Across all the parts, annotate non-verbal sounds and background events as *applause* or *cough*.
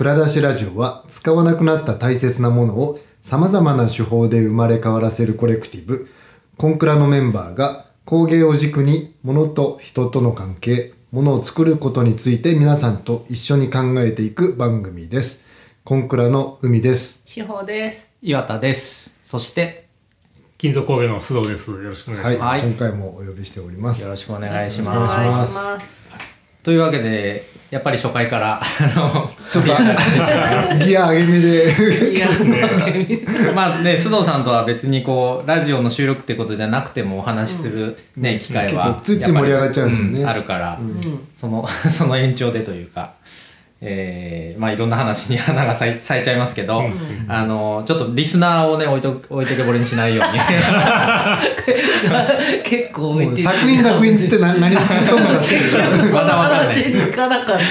蔵出しラジオは使わなくなった大切なものを様々な手法で生まれ変わらせるコレクティブ、コンクラのメンバーが工芸を軸に物と人との関係、物を作ることについて皆さんと一緒に考えていく番組です。コンクラの海です。司法です。岩田です。そして、金属工芸の須藤です。よろしくお願いはい、します。今回もお呼びしております。よろしくお願いしおま願いしますお願いします。というわけで、やっぱり初回から、あちょっと *laughs* ギア上げ目で、いや、の、まあね、須藤さんとは別にこう、ラジオの収録ってことじゃなくてもお話しするね、機会は、ついつい盛り上がっちゃうんですよね。やぱりあるから、その、その延長でというか、えーまあいろんな話に花が咲い咲いちゃいますけど、あの、ちょっとリスナーをね、置いと、置いとけぼりにしないように。*laughs* 結構置いてる。もう作品作品つって何 *laughs* 何作っとんのかってまだわかんない話に行かなかったね。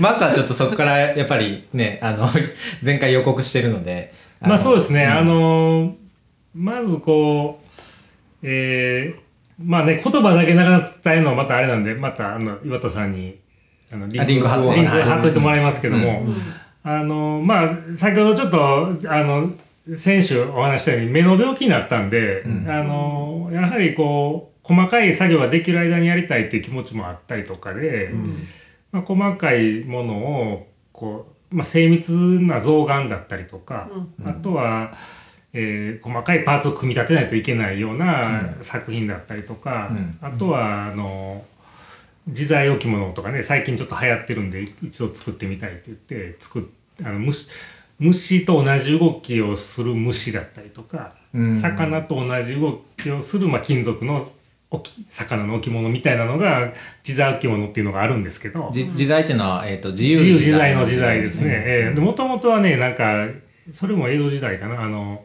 まずはちょっとそこからやっぱりね、あの、*laughs* 前回予告してるので。まあそうでですね、あのーまずこう、えー、まあね、言葉だけなかなか伝えるのはまたあれなんで、またあの岩田さんにあのリあリンク貼ってリンクはい貼っといてもらいますけども、あのーまあ先ほどちょっと、あの、先週お話ししたように目の病気になったんで、あのーやはりこう、細かい作業ができる間にやりたいっていう気持ちもあったりとかで、まあ、細かいものをこう、まあ、精密な象眼だったりとか、あとは、えー細かいパーツを組み立てないといけないような作品だったりとか、うん。あとはあの自在置物とかね最近ちょっと流行ってるんで一度作ってみたいって言って作っあの虫虫と同じ動きをする虫だったりとか、うん。魚と同じ動きをする、まあ、金属の魚の置物みたいなのが自在置物っていうのがあるんですけど。じ自在っていうのは、えっ、と、自由自由自在の時代ですね。ええ。もともとはね、なんか、それも江戸時代かな、あの、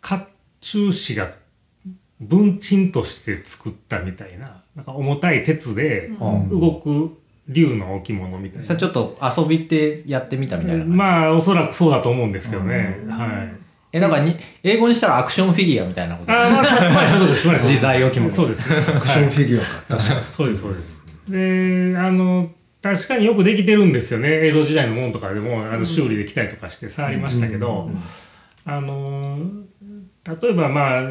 甲冑師が文鎮として作ったみたいな、なんか重たい鉄でうん動く竜の置物みたいな。さちょっと遊びってやってみたみたいな。まあ、おそらくそうだと思うんですけどね。はい。え、なんかに、英語にしたらアクションフィギュアみたいなこと。あーまあ、まあ、そうです。そうです *laughs* 自在置物そうですね。アクションフィギュアか、確かに。そうです、そうです。で、あの、確かによくできてるんですよね。江戸時代のものとかでも、あの、修理できたりとかして触りましたけど、あの、例えばまあ、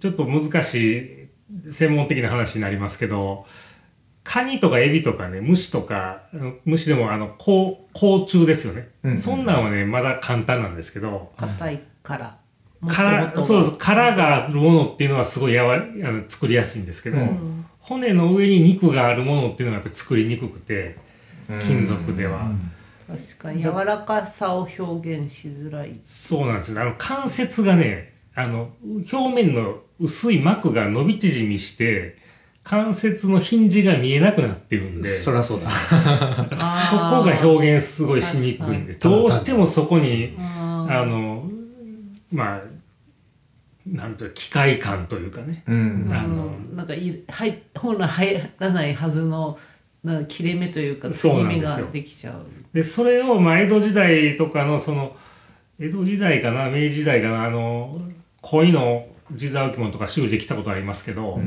ちょっと難しい専門的な話になりますけど、カニとかエビとかね、虫とか、虫でもあの、甲甲虫ですよね。うんそんなんはね、まだ簡単なんですけど、硬いから。殻、そうそう、殻があるものっていうのはすごいやわあの作りやすいんですけど、うん骨の上に肉があるものっていうのがやっぱり作りにくくて、金属では。確かに柔らかさを表現しづらい。そうなんですよ。あの関節がね、あの、表面の薄い膜が伸び縮みして、関節のヒンジが見えなくなってるんで、そりゃそうだ。そこが表現すごいしにくいんで、どうしてもそこに、ああの、まあ、なんというか機械感というかね、うん。あの、うんなんかい入本来入らないはずのな切れ目というかそう継ぎ目なんですよができちゃう。で、それを、まあ、江戸時代とかの、その、江戸時代かな、明治時代かな、あの、恋の自在置物とか修理できたことありますけど、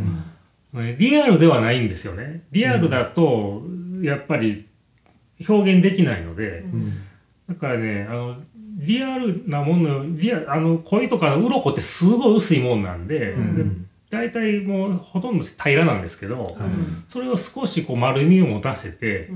ねリアルではないんですよね。リアルだと、やっぱり表現できないので、だからね、あの、リアルなもの、リアあの、恋とかの鱗ってすごい薄いもんなんで、で大体もうほとんど平らなんですけど、それを少しこう丸みを持たせて、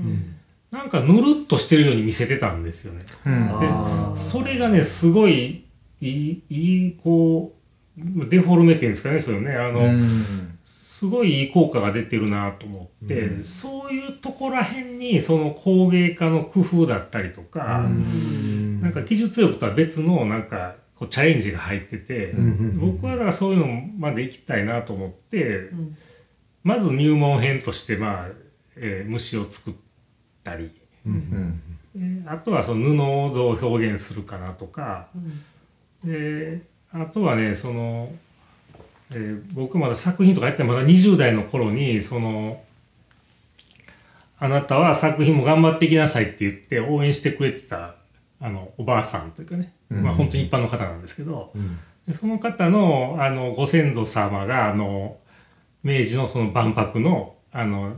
なんかぬるっとしてるように見せてたんですよね。うん。あーそれがね、すごいいい、いい、こう、デフォルメっていうんですかね、そういうね、あの、うん。すごいいい効果が出てるなと思って、そういうとこら辺にその工芸家の工夫だったりとか、なんか技術力とは別のなんかこうチャレンジが入ってて、僕はだからそういうのまで行きたいなと思って、まず入門編としてまあ、えー虫を作ったり、うん。えーあとはその布をどう表現するかなとか、であとはねその、えー僕まだ作品とかやってまだ20代の頃にそのあなたは作品も頑張っていきなさいって言って応援してくれてたあのおばあさんというかね、まあ本当に一般の方なんですけど、でその方のあのご先祖様があの明治のその万博のあの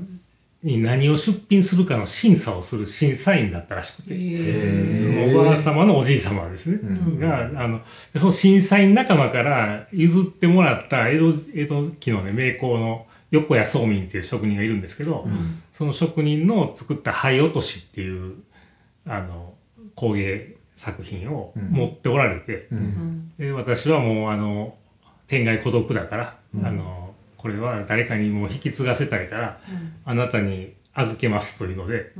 に何を出品するかの審査をする審査員だったらしくて、えそのおばあ様のおじい様ですね、があのでその審査員仲間から譲ってもらった江戸江戸期のね名工の横谷宗民っていう職人がいるんですけど、その職人の作った灰落としっていうあの工芸作品を持っておられて、で私はもうあの天涯孤独だから、あのこれは誰かにもう引き継がせたいから、あなたに預けますというので、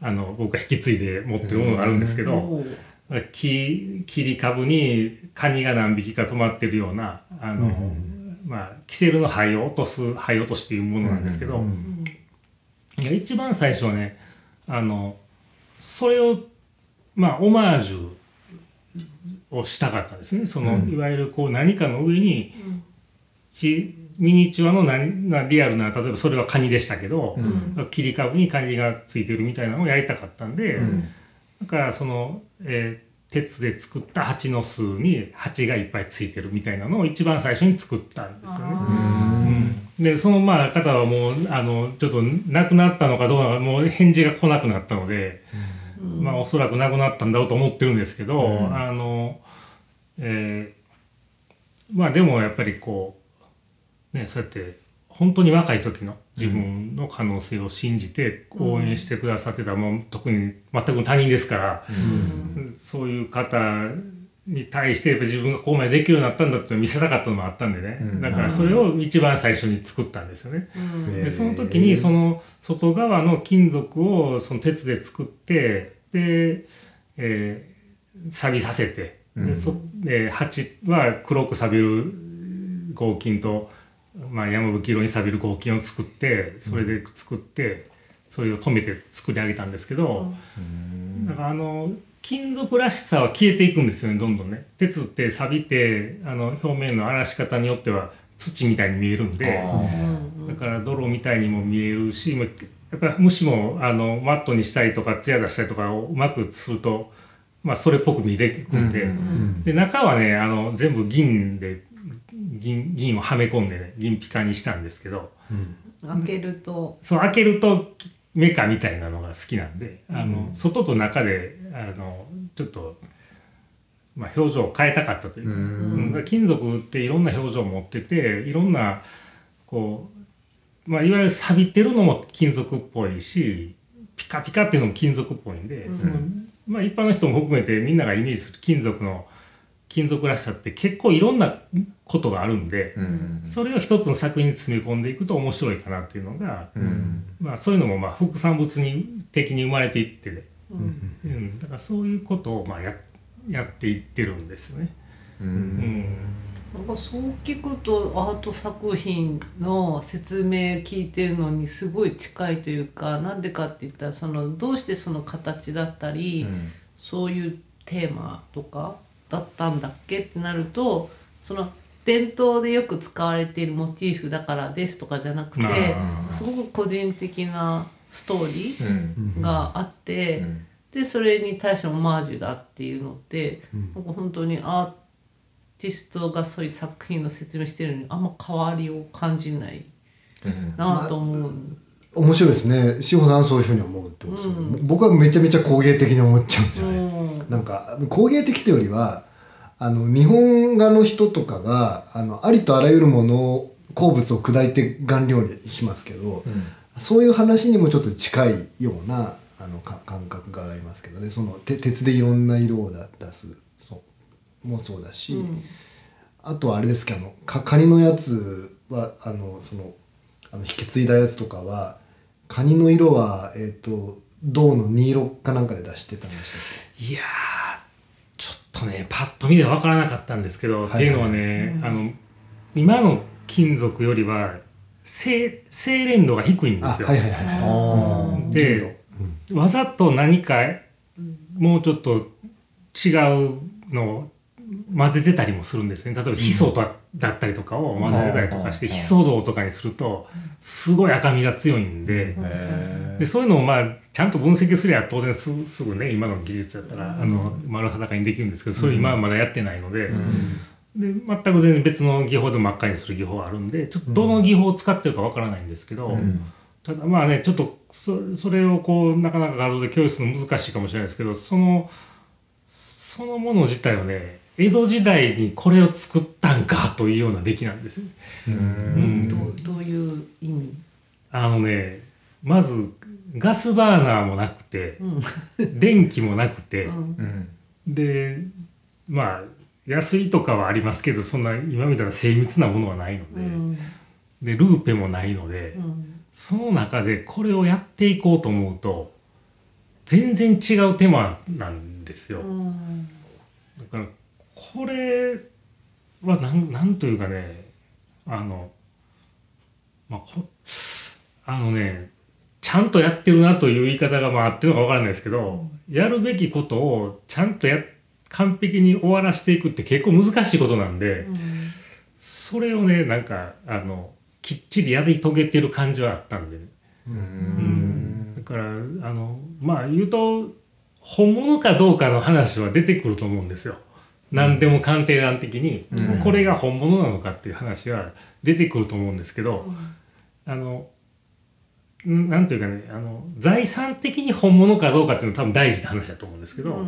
あの僕が引き継いで持ってるものがあるんですけど、おう木切り株にカニが何匹か止まってるようなあの、まあキセルの灰を落とす灰落としっていうものなんですけど、いや一番最初はねあのそれをまあオマージュをしたかったんですね。その、いわゆるこう何かの上に、ちミニチュアの何なリアルな例えばそれはカニでしたけど、切り株にカニがついてるみたいなのをやりたかったんで、だからその、えー鉄で作った蜂の巣に蜂がいっぱいついてるみたいなのを一番最初に作ったんですよね。うん。でそのまあ方はもうあのちょっと亡くなったのかどうなのかもう返事が来なくなったので、まあおそらく亡くなったんだろうと思ってるんですけど、あの、えーまあでもやっぱりこうねそうやって本当に若い時の自分の可能性を信じて応援してくださってた、もう特に全く他人ですから、そういう方に対してやっぱ自分がここまでできるようになったんだって見せたかったのもあったんでね、だからそれを一番最初に作ったんですよね。でその時にその外側の金属をその鉄で作ってで、えー錆びさせてでそで鉢は黒く錆びる合金と、まあ、山吹色に錆びる合金を作ってそれで作ってそれを止めて作り上げたんですけど、だからあの金属らしさは消えていくんですよねどんどんね。鉄って錆びてあの表面の荒らし方によっては土みたいに見えるんで。だから泥みたいにも見えるし、まあやっぱり虫もあのマットにしたりとか艶出したりとかをうまくすると、まあ、それっぽく見えてくるんで,、で中はねあの全部銀で銀銀をはめ込んでね銀ピカにしたんですけど。開けると。そう開けるとメカみたいなのが好きなんであの、外と中であのちょっと。まあ、表情を変えたかったというか,、金属っていろんな表情を持ってていろんなこうまあ、いわゆる錆びてるのも金属っぽいしピカピカっていうのも金属っぽいんで、そのまあ、一般の人も含めてみんながイメージする金属の金属らしさって結構いろんなことがあるんで、それを一つの作品に詰め込んでいくと面白いかなっていうのが、まあ、そういうのもまあ副産物に的に生まれていってね、うん。だからそういうことをまあややっていってるんですよね。うん。なんかそう聞くとアート作品の説明聞いてるのにすごい近いというかなんでかって言ったらそのどうしてその形だったり、そういうテーマとかだったんだっけ？ってなるとその伝統でよく使われているモチーフだからですとかじゃなくてあすごく個人的なストーリうん。ーがあって、でそれに対してオマージュだっていうのって、なんか本当にアーティストがそういう作品の説明してるのにあんま変わりを感じないなと思う。面白いですね。志保さんはそういうふうに思うってことですよね、僕はめちゃめちゃ工芸的に思っちゃうんですよね、うん。なんか工芸的というよりはあの日本画の人とかがあのありとあらゆるものを鉱物を砕いて顔料にしますけど、そういう話にもちょっと近いようなあのか感覚がありますけどね。そのて鉄でいろんな色をだ出すそうもそうだし、あとはあれですけどあのかカニのやつはあのそのあの引き継いだやつとかはカニの色は、えっと銅の2色かなんかで出してたんでしたっいやーちょっとねパッと見で分からなかったんですけど、い。っていうのはね、あの今の金属よりは精精錬度が低いんけですよ。あはいはいはいあで、わざと何かもうちょっと違うのを混ぜてたりもするんですね。例えばヒ素とだったりとかを混ぜてたりとかして、うんヒ素銅とかにするとすごい赤みが強いんで。へでそういうのをまあちゃんと分析すりゃ当然すすぐね今の技術やったら、あの丸裸にできるんですけどそれ今はまだやってないので,、で全く全然別の技法で真っ赤にする技法あるんでちょっとどの技法を使ってるかわからないんですけど、ただまあねちょっとそそれをこうなかなか画像で共有するの難しいかもしれないですけどそのそのもの自体はね江戸時代にこれを作ったんかというような出来なんですよ。うん。どうどういう意味？あのねまずガスバーナーもなくて、電気もなくて、うん。でまあ安いとかはありますけどそんな今みたいな精密なものはないので、うん。でルーペもないので、うん。その中でこれをやっていこうと思うと全然違う手間なんですよ。うん。だからこれはなんなんというかねあのまあこあのねちゃんとやってるなという言い方がまああってるのかわからないですけど、やるべきことをちゃんとや完璧に終わらせていくって結構難しいことなんで、それをねなんかあのきっちりやり遂げてる感じはあったんで、うん。だからあのまあ言うと本物かどうかの話は出てくると思うんですよ。何でも鑑定団的に、これが本物なのかっていう話は出てくると思うんですけど、あのんなんというかねあの財産的に本物かどうかっていうのは多分大事な話だと思うんですけど、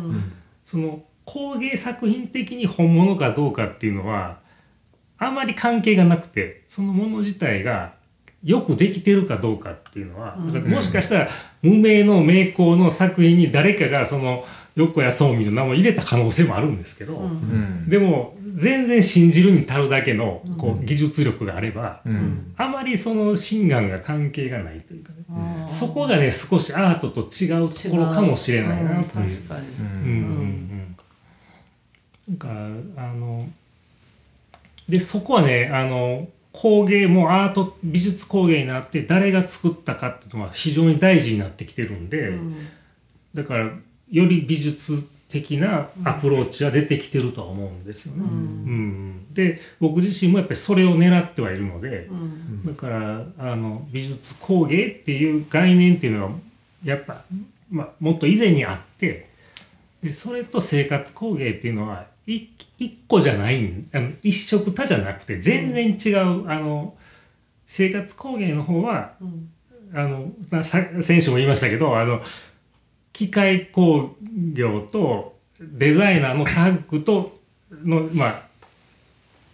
その工芸作品的に本物かどうかっていうのはあまり関係がなくてそのもの自体がよくできてるかどうかっていうのは、もしかしたら無名の名工の作品に誰かがその横谷宗美の名前を入れた可能性もあるんですけど、うん。でも全然信じるに足るだけのこう技術力があれば、うん。あまりその心眼が関係がないというかね、あー。そこがね少しアートと違うところかもしれないなうんという。確かに、うん。あのでそこはねあの工芸もアート美術工芸になって誰が作ったかっていうのは非常に大事になってきてるんで、うん。だからより美術的なアプローチは出てきてるとは思うんですよね。うん。うん。で僕自身もやっぱりそれを狙ってはいるので、うん。だからあの美術工芸っていう概念っていうのはやっぱ、まあ、もっと以前にあってでそれと生活工芸っていうのは一一個じゃないんあの一色多じゃなくて全然違う、あの生活工芸の方はうん。あのささ先週も言いましたけどあの機械工業とデザイナーのタッグとのまあ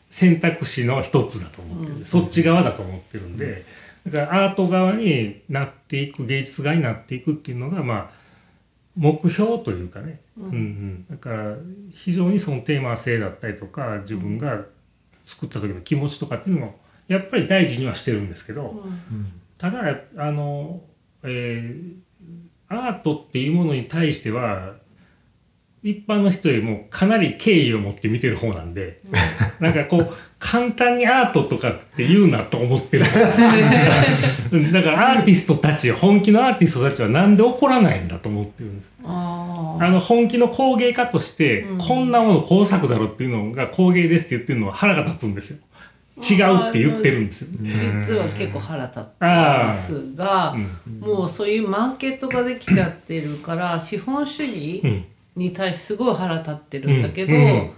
選択肢の一つだと思ってるんで、そっち側だと思ってるんで、だからアート側になっていく芸術側になっていくっていうのがまあ目標というかね、うん。うん、だから非常にそのテーマ性だったりとか自分が作った時の気持ちとかっていうのもやっぱり大事にはしてるんですけど、ただあの、えーアートっていうものに対しては一般の人よりもかなり敬意を持って見てる方なんで、*laughs* なんかこう簡単にアートとかって言うなと思ってる。*laughs* うんだからアーティストたち本気のアーティストたちはなんで怒らないんだと思ってるんです。ああの本気の工芸家として、うん。こんなもの工作だろっていうのが工芸ですって言ってるのは腹が立つんですよ違うって言ってるんです。実は結構腹立ってますが、もうそういうマーケットができちゃってるから資本主義うんに対してすごい腹立ってるんだけど、うん。うん。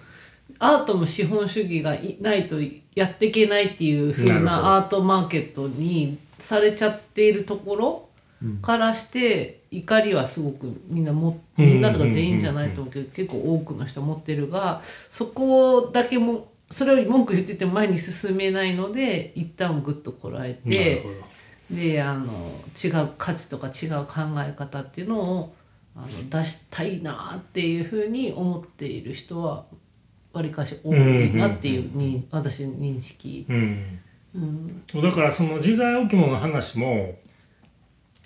アートも資本主義がいないとやっていけないっていう風なアートマーケットにされちゃっているところからして怒りはすごくみんなもうん。みんなとか全員じゃないと思うけど結構多くの人持ってるがそこだけもそれを文句言ってても前に進めないので一旦グッとこらえてであの違う価値とか違う考え方っていうのをあの出したいなっていうふうに思っている人はわりかし多いなっていうに私の認識。うん。うん。だからその自在置物の話も、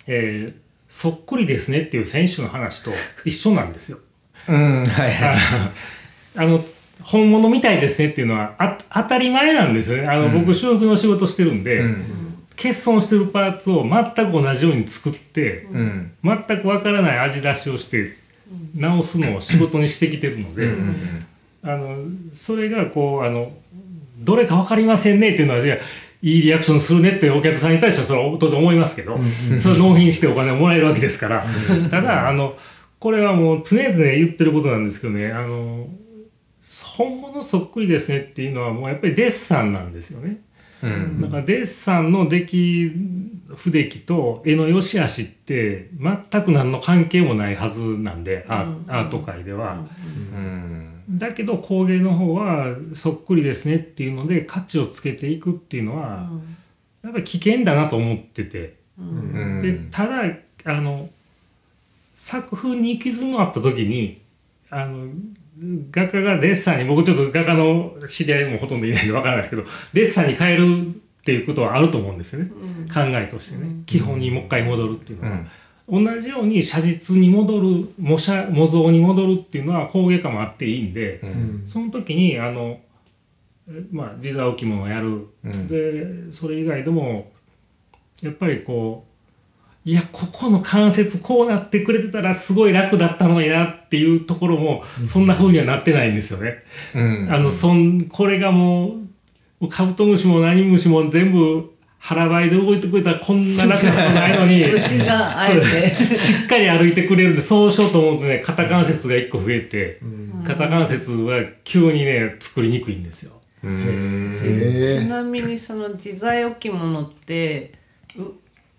えーそっくりですねっていう選手の話と一緒なんですよ。うんはいはい。*laughs* あの本物みたいですねっていうのはあ当たり前なんですよね。あの、僕修復の仕事してるんで、うん。欠損してるパーツを全く同じように作って、うん。全くわからない味出しをして直すのを仕事にしてきてるので、うんあのそれがこうあのどれか分かりませんねっていうのはいやいいリアクションするねってお客さんに対してはそれは当然思いますけど、それは納品してお金をもらえるわけですから、ただあのこれはもう常々言ってることなんですけどねあの本物そっくりですねっていうのはもうやっぱりデッサンなんですよね。うんだからデッサンの出来不出来と絵の良し悪しって全く何の関係もないはずなんで、アーアート界では。うんだけど工芸の方はそっくりですねっていうので価値をつけていくっていうのは、やっぱり危険だなと思ってて。うんでただあの作風に行き詰まった時にあの画家がデッサンに僕ちょっと画家の知り合いもほとんどいないんでわからないですけどデッサンに変えるっていうことはあると思うんですよね、考えとしてね、基本にもう一回戻るっていうのは、同じように写実に戻る模写模造に戻るっていうのは工芸家もあっていいんで、その時にあのえまあ自座置物をやる、うん。でそれ以外でもやっぱりこういやここの関節こうなってくれてたらすごい楽だったのになっていうところもそんな風にはなってないんですよね。うん。あのそんこれがもうカブトムシも何ムシも全部腹ばいで動いてくれたらこんな楽なことないのに *laughs* 虫があえて。しっかり歩いてくれるんでそうしようと思うとね肩関節が1個増えて、肩関節は急にね作りにくいんですよ。うん。ちなみにその自在置物ってう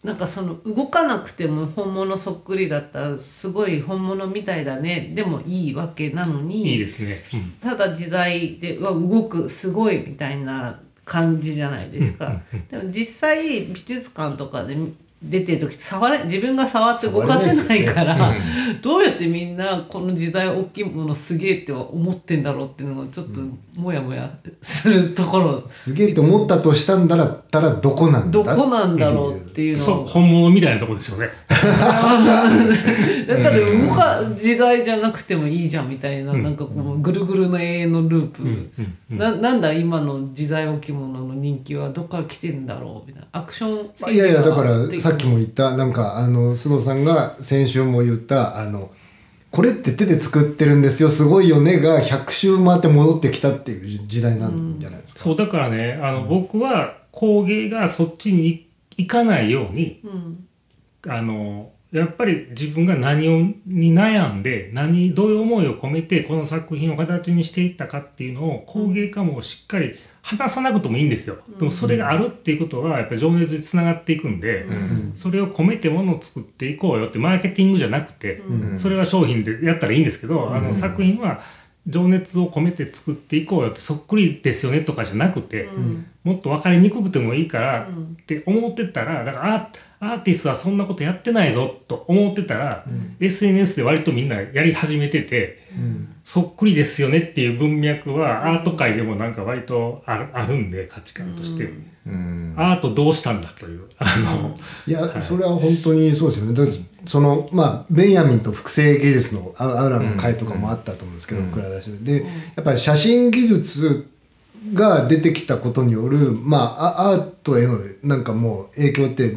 なんかその動かなくても本物そっくりだったらすごい本物みたいだね。でもいいわけなのにいいですね。うん。ただ自在でうわ動くすごいみたいな感じじゃないですか。でも実際美術館とかで出てる時触れ自分が触って動かせないからどうやってみんなこの時代大きいものすげえって思ってんだろうっていうのがちょっともやもやするところ。すげえって思ったとしたんだったらどこなんだどこなんだろうっていうのそうを本物みたいなところでしょうね。*laughs* だったら動か時代じゃなくてもいいじゃんみたいな、なんかこうぐるぐるの永遠のループ、ななんだ今の時代置物の人気はどっから来てんだろうみたいな。アクションまあいやいやだから的さっきも言ったなんかあの須藤さんが先週も言ったあのこれって手で作ってるんですよすごいよねが100周回って戻ってきたっていう時代なんじゃないですか。そうだからねあの、僕は工芸がそっちに行かないようにうんあのやっぱり自分が何をに悩んで何どういう思いを込めてこの作品を形にしていったかっていうのを工芸家もしっかり話さなくてもいいんですよ。でもそれがあるっていうことはやっぱり情熱につながっていくんで、それを込めてものを作っていこうよってマーケティングじゃなくて、それは商品でやったらいいんですけど、あの作品は情熱を込めて作っていこうよってそっくりですよねとかじゃなくて、もっと分かりにくくてもいいからって思ってたらだからあアーティストはそんなことやってないぞと思ってたら、SNS で割とみんなやり始めてて、そっくりですよねっていう文脈はアート界でもなんか割とあるあるんで価値観として、うん。アートどうしたんだという。あの、いや、それは本当にそうですよね。だってその、まあ、ベンヤミンと複製技術のアアウラの回とかもあったと思うんですけど、倉田氏で、やっぱり写真技術が出てきたことによる、まあ、アアートへのなんかもう影響って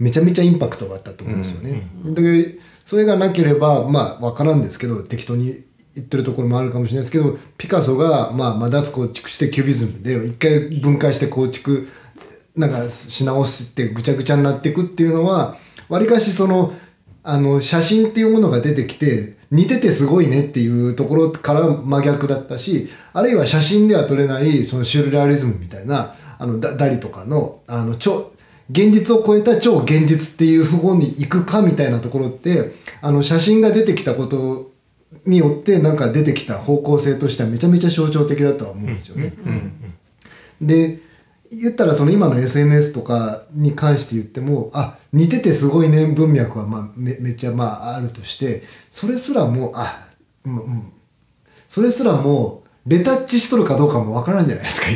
めちゃめちゃインパクトがあったと思うんですよね。で、それがなければ、まあ、わからんですけど、適当に言ってるところもあるかもしれないですけど、ピカソが、まあ、マダツ構築してキュビズムで、一回分解して構築、なんかし直してぐちゃぐちゃになっていくっていうのは、わりかしその、あの、写真っていうものが出てきて、似ててすごいねっていうところから真逆だったし、あるいは写真では撮れない、そのシュルレアリズムみたいな、あの、ダダリとかの、あの、超、現実を超えた超現実っていう方に行くかみたいなところって、あの、写真が出てきたことによってなんか出てきた方向性としてはめちゃめちゃ象徴的だとは思うんですよね。で言ったらその今の SNS とかに関して言ってもあ似ててすごいね文脈はまあめめっちゃまああるとしてそれすらもあうんうん。それすらもレタッチしとるかどうかもわからんじゃないですか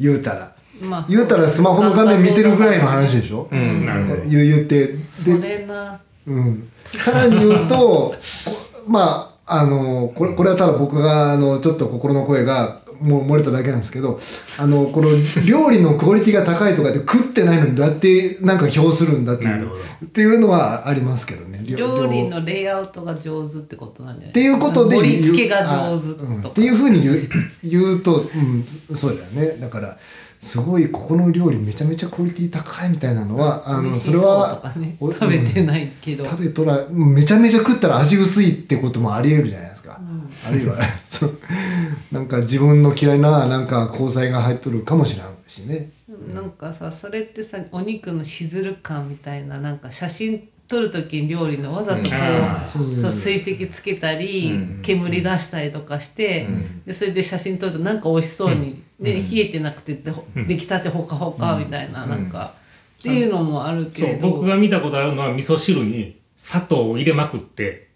言う言うたら。まあ言うたらスマホの画面見てるぐらいの話でしょ、うん言う言って。それな。うん、さらに言うとこ *laughs* まああのこれこれはただ僕があのちょっと心の声がもう漏れただけなんですけどあのこの料理のクオリティが高いとかで食ってないのにどうやってなんか評するんだっていうっていうのはありますけどね。料理料。のレイアウトが上手ってことなんじゃないっていうことで盛り付けが上手あうん。っていうふうに言う言うと、うん、そうだよね。だからすごいここの料理めちゃめちゃクオリティ高いみたいなのはあのそれは食べてないけど、食べとらめちゃめちゃ食ったら味薄いってこともありえるじゃないですか、あるいは *laughs* そう。なんか自分の嫌いななんか香菜が入っとるかもしれんしね、なんかさそれってさお肉のしずる感みたいななんか写真撮る時に料理のわざとこう,、あーそう水滴つけたり、うん。煙出したりとかして、でそれで写真撮るとなんか美味しそうに、ね冷えてなくてで出来たてほかほかみたいな、なんか、っていうのもあるけそうれど僕が見たことあるのは味噌汁に砂糖を入れまくって、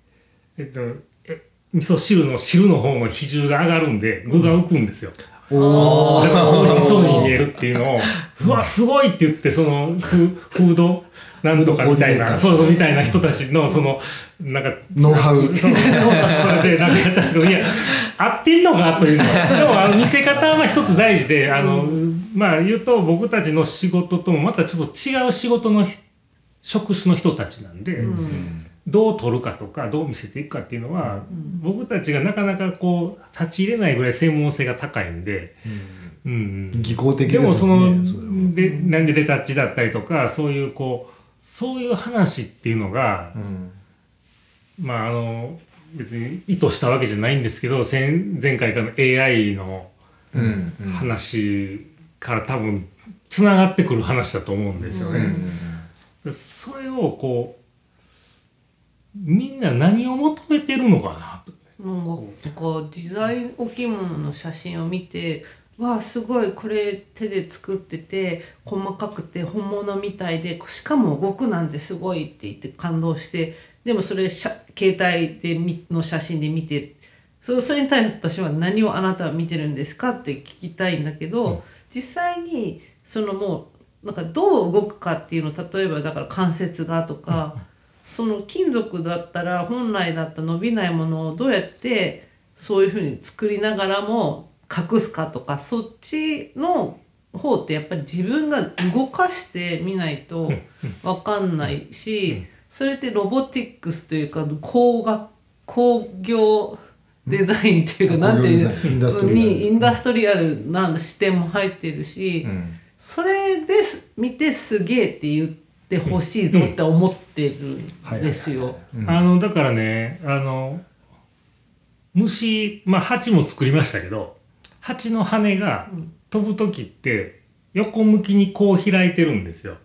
えっと、え味噌汁の汁の方の比重が上がるんで具が浮くんですよ。おー。だから美味しそうに見えるっていうのを、うわ、すごいって言って、その、フフード、なんとかみたいな、そうそうみたいな人たちの、その、なんか、ノウハウそそれで、なんかやったんですけど、いや、合ってんのかというのは、でも、あの、見せ方は一つ大事で、あの、まあ、言うと、僕たちの仕事ともまたちょっと違う仕事の職種の人たちなんで、どう取るかとかどう見せていくかっていうのは、僕たちがなかなかこう立ち入れないぐらい専門性が高いんで、うん技巧的ででもそのでなんでレタッチだったりとかそういうこうそういう話っていうのが、うんまああの別に意図したわけじゃないんですけど前前回からの AI の話から多分つながってくる話だと思うんですよね。うんでそれをこうみんな何を求めてるのかなと。なんかなんか自在置物の写真を見てわあすごいこれ手で作ってて細かくて本物みたいでしかも動くなんてすごいって言って感動してでもそれしゃ携帯でみの写真で見てそそれに対して私は何をあなたは見てるんですかって聞きたいんだけど、実際にそのもうなんかどう動くかっていうの例えばだから関節がとか、その金属だったら本来だったら伸びないものをどうやってそういうふうに作りながらも隠すかとかそっちの方ってやっぱり自分が動かしてみないと分かんないしそれってロボティックスというか工学工業デザインっていうかなんていう工業デザインインダストリアル。にインダストリアルな視点も入ってるし。うん。それです見てすげえって言ってほしいぞって思ってるんですよ。あのだからねあの虫まあ蜂も作りましたけど蜂の羽が飛ぶ時って横向きにこう開いてるんですよ。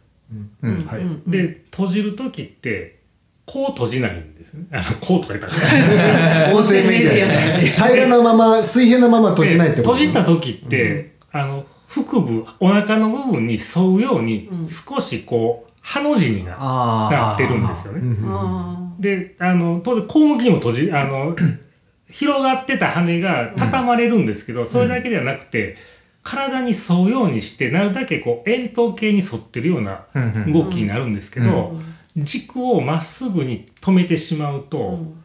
で閉じる時ってこう閉じないんですよ。ね。*laughs* あのこうとか言った。ら音声メディアで平らなまま水平なまま閉じないってでこと？閉じた時って、あの腹部お腹の部分に沿うように少しこうハの字にな,、あー。なってるんですよね。であの当然項目にも閉じあの広がってた羽が畳まれるんですけど、それだけではなくて体に沿うようにしてなるだけこう円筒形に沿ってるような動きになるんですけど、軸をまっすぐに止めてしまうと、うん。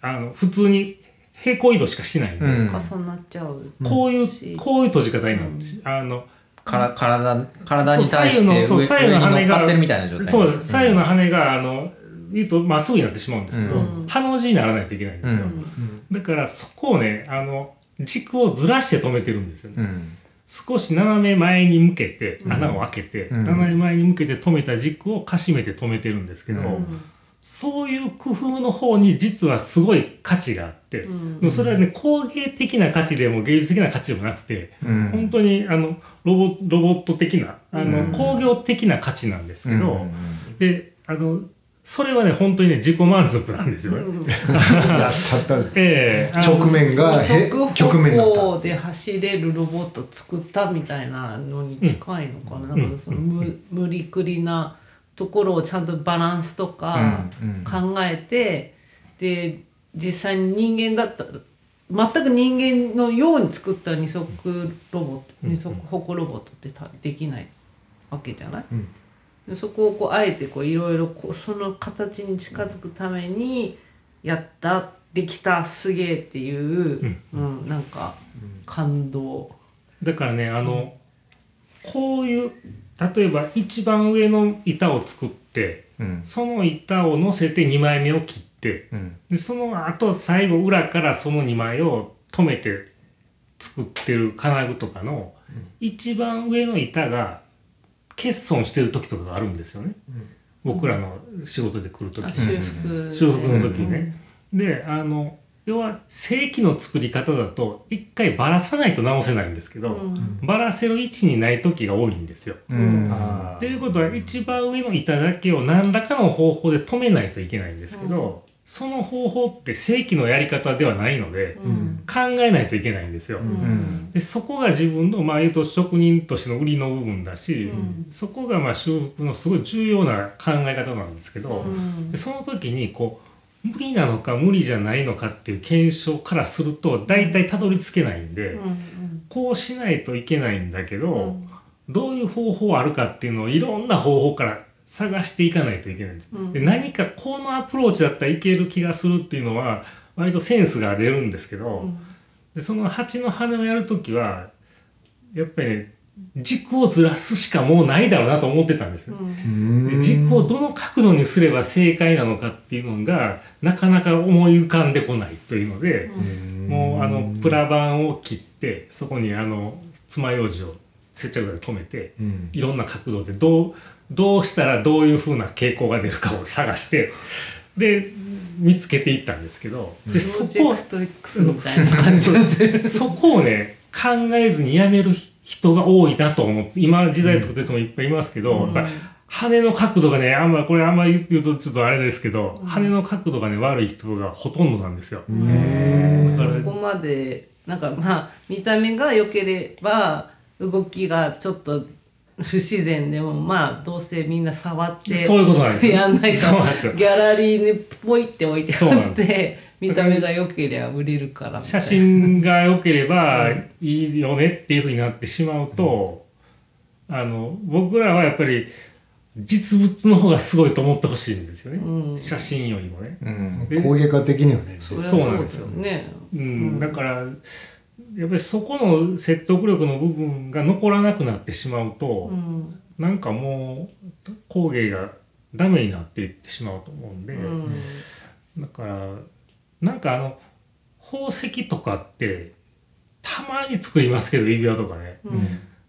あの普通に平行移動しかしないんで、うん。重なっちゃう。こういう、しこういう閉じ方になるんです、あのから体体に対して左右のそう上左右の羽が上に乗っかってるみたいな状態。そう左右の羽があの言うとまっすぐになってしまうんですけど、うん。ハの字にならないといけないんですよ、だからそこをねあの軸をずらして止めてるんですよね、うん。少し斜め前に向けて穴を開けて、うん。斜め前に向けて止めた軸をかしめて止めてるんですけど、うん。そういう工夫の方に実はすごい価値があって、ん。でもそれはね工芸的な価値でも芸術的な価値でもなくて、うん。本当にあのロボロボット的なあの、うん。工業的な価値なんですけど、うん。であのそれはね本当にね自己満足なんですよね。やったったええあの直面が局面になった。歩行で走れるロボット作ったみたいなのに近いのかな,、なんかその無無理くりなところをちゃんとバランスとか考えて、で実際に人間だったら全く人間のように作った二足ロボット二足歩行ロボットってたできないわけじゃない、んでそこをこうあえてこういろいろこうその形に近づくためにやったできたすげえっていう、うん。なんか感動。だからねあのこういう例えば一番上の板を作ってうん。その板を乗せて2枚目を切ってうん。でその後最後裏からその2枚を止めて作ってる金具とかの一番上の板が欠損してる時とかがあるんですよね、僕らの仕事で来る時あ修復。修復の時にね。であの要は正規の作り方だと一回ばらさないと直せないんですけど、ばらせる位置にない時が多いんですよ。うん。いうことは一番上の板だけを何らかの方法で止めないといけないんですけど、その方法って正規のやり方ではないので、考えないといけないんですよ。うん。でそこが自分の、まあ、言うと職人としての売りの部分だし、そこがまあ修復のすごい重要な考え方なんですけど、でその時にこう無理なのか無理じゃないのかっていう検証からすると大体たどり着けないんで、こうしないといけないんだけど、どういう方法あるかっていうのをいろんな方法から探していかないといけないんです。で何かこのアプローチだったらいける気がするっていうのは割とセンスが出るんですけど、でその蜂の羽をやるときはやっぱりね軸をずらすしかもうないだろうなと思ってたんですよ。で軸をどの角度にすれば正解なのかっていうのがなかなか思い浮かんでこないというので、もうあのプラ板を切ってそこにあの爪楊枝を接着剤で留めて、ん。いろんな角度でどうどうしたらどういうふうな傾向が出るかを探してで見つけていったんですけどでプそこそこをね考えずにやめる人が多いなと思って今時代作ってる人もいっぱいいますけど、やっぱり羽の角度がねあんまこれあんまり言うとちょっとあれですけど、羽の角度がね悪い人がほとんどなんですよ。だからここまでなんかまあ見た目が良ければ動きがちょっと不自然でもまあどうせみんな触ってそういうことなんですよ。やんないとギャラリーにポイって置いてあって見た目が良ければ売れるから写な真が良ければいいよねっていうふうになってしまうと、あの僕らはやっぱり実物の方がすごいと思ってほしいんですよね、写真よりもね。うん。で工芸家的にはね。そうなんですよ。ねうん、だからやっぱりそこの説得力の部分が残らなくなってしまうと、うん。なんかもう工芸がダメになっていってしまうと思うんで、うん。だからなんかあの宝石とかってたまに作りますけど指輪とかね、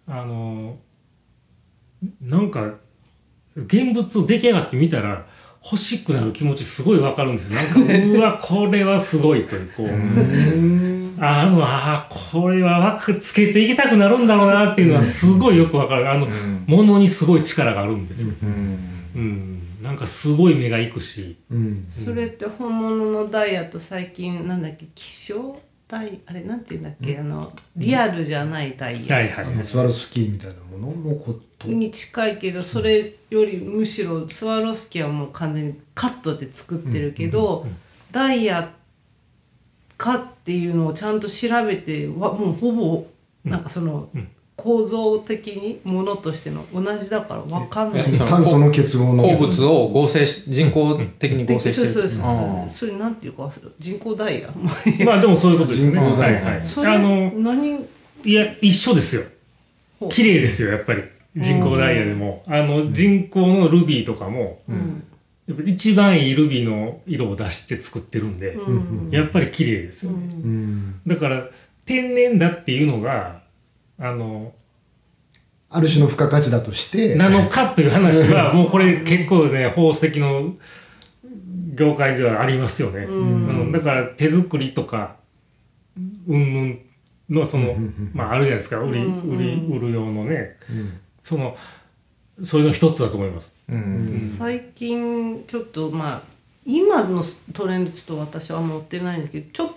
あのなんか現物を出来上がってみたら欲しくなる気持ちすごいわかるんですよ。なんかうわこれはすごいというこう。あのあーこれはわくつけていきたくなるんだろうなっていうのはすごいよくわかる。あの、ものにすごい力があるんですよ。うんうん。なんかすごい目がいくし。うんそれって本物のダイヤと最近なんだっけ希少ダイあれなんて言うんだっけあのリアルじゃないダイヤはいはいあ。のスワロフスキーみたいなもののことに近いけどそれよりむしろスワロスキーはもう完全にカットで作ってるけど、ダイヤかっていうのをちゃんと調べてわもうほぼなんかその構造的にものとしての同じだから分かんない。え炭素の結合の鉱物を合成し人工的に合成してるそうそうそうあそうそれなんていうか人工ダイヤまあでもそういうことですね。はいはい。それあの、何？いや、一緒ですよ。綺麗ですよ、やっぱり。人工ダイヤでも。あの、人工のルビーとかも、やっぱ一番いいルビーの色を出して作ってるんで、やっぱり綺麗ですよね。うん。だから、天然だっていうのが、あの、ある種の付加価値だとしてなのかという話は、*laughs* もうこれ結構ね、宝石の業界ではありますよね。うん。だから手作りとか、うんぬんのその、まああるじゃないですか、売り、売り、売る用のね、その、それの一つだと思います。うん。最近ちょっとまあ今のトレンドちょっと私は持ってないんですけどちょっ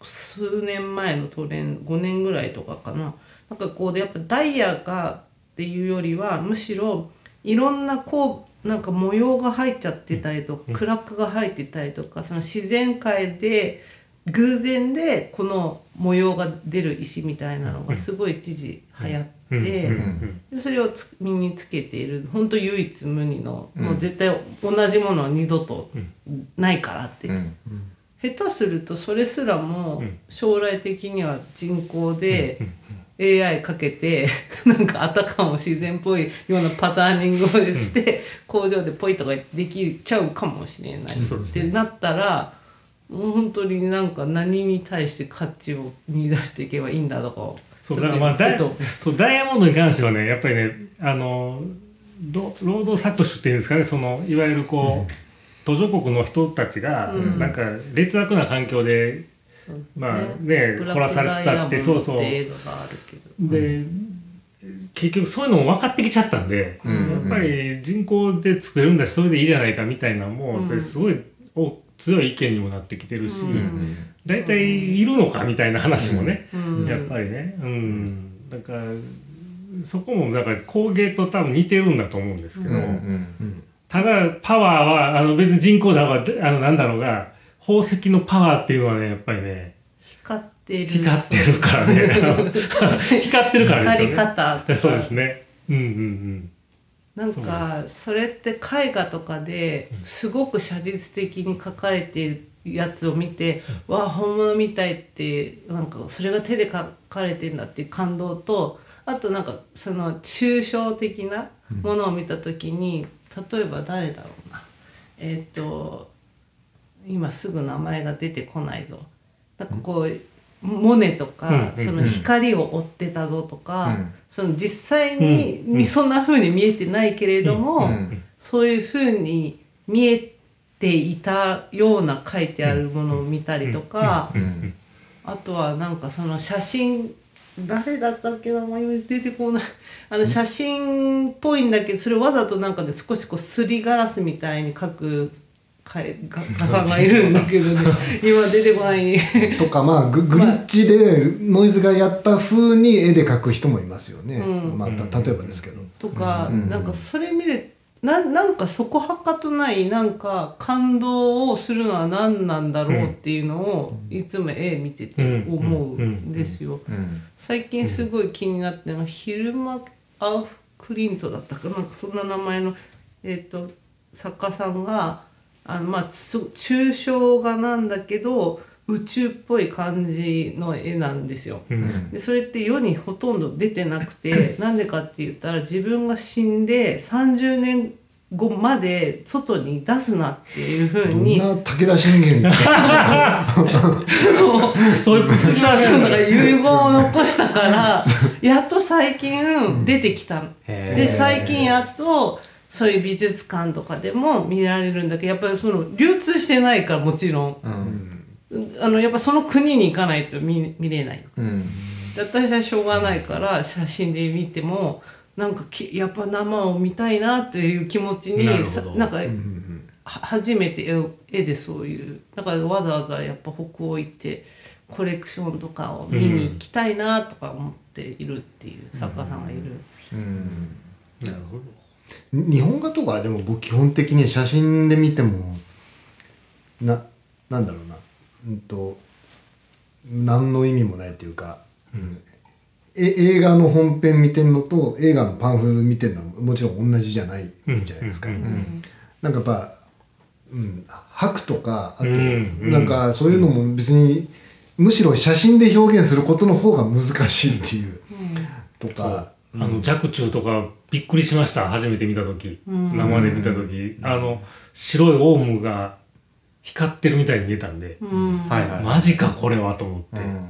と数年前のトレンド5年ぐらいとかかな。なんかこうでやっぱダイヤがっていうよりはむしろいろんなこうなんか模様が入っちゃってたりとかクラックが入ってたりとかその自然界で偶然でこの模様が出る石みたいなのがすごい一時流行って。それをつ身につけている本当唯一無二の、もう絶対同じものは二度とないからって、下手するとそれすらも将来的には人工で AI かけてなんかあたかも自然っぽいようなパターニングをして、工場でポイとかできちゃうかもしれない、ってなったらもう本当になんか何に対して価値を見出していけばいいんだとかをそう、だからまあダイそうダイヤモンドに関してはね、やっぱりね、あの、労労働搾取っていうんですかね、その、いわゆるこう、途上国の人たちが、なんか劣悪な環境でまあねブラック殺らされてたってそうそう。で、結局そういうのも分かってきちゃったんで、うん。やっぱり人工で作れるんだしそれでいいじゃないかみたいなのも、やっぱりすごいお強い意見にもなってきてるし、うん。大体いるのかみたいな話もね、うん。やっぱりね、うん、だからそこもだから工芸と多分似てるんだと思うんですけど、ただパワーはあの別に人工だはあのなんだろうが宝石のパワーっていうのはねやっぱりね光ってる。光ってるからね。*laughs* 光ってるからですよね。光り方とか。そうですね。うんうんなんそうかそれって絵画とかですごく写実的に描かれているやつを見て、わあ本物みたいってなんかそれが手で描かれてんだっていう感動とあとなんかその抽象的なものを見た時に、例えば誰だろうな。えっ、と今すぐ名前が出てこないぞ。なんかこうモネとか、うんうん。その光を追ってたぞとか、うん。その実際に、にそんな風に見えてないけれども、うん。そういう風に見えていたような書いてあるものを見たりとか、うん。あとはなんかその写真誰だったっけな前出てこない。あの写真っぽいんだけどそれわざとなんかね少しこうすりガラスみたいに描くかえ画家がいるんだけどね。今出てこない。とかまあググリッチでノイズがやった風に絵で描く人もいますよね、うん。まあ、た例えばですけど、とか、うん。なんかそれ見るななんかそこはかとないなんか感動をするのは何なんだろうっていうのを、いつも絵見てて思うんですよ。うん。最近すごい気になってるのが昼間アウフクリントだったかな。なんかそんな名前の、えー、と作家さんがあの、まあ、つ抽象画なんだけど宇宙っぽい感じの絵なんですよ。うん。でそれって世にほとんど出てなくて *laughs* なんでかって言ったら自分が死んで30年後まで外に出すなっていうふうどんにな武田信玄ストイックすぎませんなんか遺言を残したから *laughs* やっと最近出てきたで最近やっとそういう美術館とかでも見られるんだけどやっぱりその流通してないからもちろん。うん。あのやっぱその国に行かないと見見れない。うんで私はしょうがないから写真で見てもなんかきやっぱ生を見たいなっていう気持ちになるほど。さなんか、は初めて絵でそういう。だからわざわざやっぱ北欧行ってコレクションとかを見に行きたいなとか思っているっていう作家さんがいる。うん。なるほど。日本画とかはでも僕基本的に写真で見てもななんだろうな。うんと何の意味もないっていうか、うん。え映画の本編見てんのと映画のパンフ見てんのはもちろん同じじゃないじゃないですか、うん。うん。なんかやっぱ、うん、白とかあと、うん。うん。なんかそういうのも別にむしろ写真で表現することの方が難しいっていう、とかあの若冲とかびっくりしました初めて見た時、生で見た時、あの白いオウムが光ってるみたいに見えたんで、うん。はいはい。マジかこれはと思って、うん。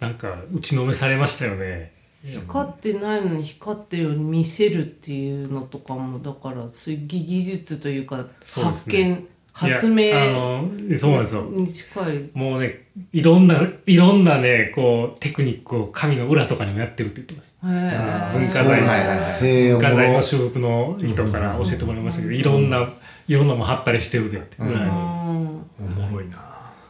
なんか打ちのめされましたよね。光ってないのに光ってるように見せるっていうのとかもだから技技術というかそうです発ね見発明あのそうなんですよ。に近い。もうねいろんないろんなねこうテクニックを紙の裏とかにもやってるって言ってました。文化財の文化財の修復の人から教えてもらいましたけど、いろんないろんなもん貼ったりしてるで。っておもろいな。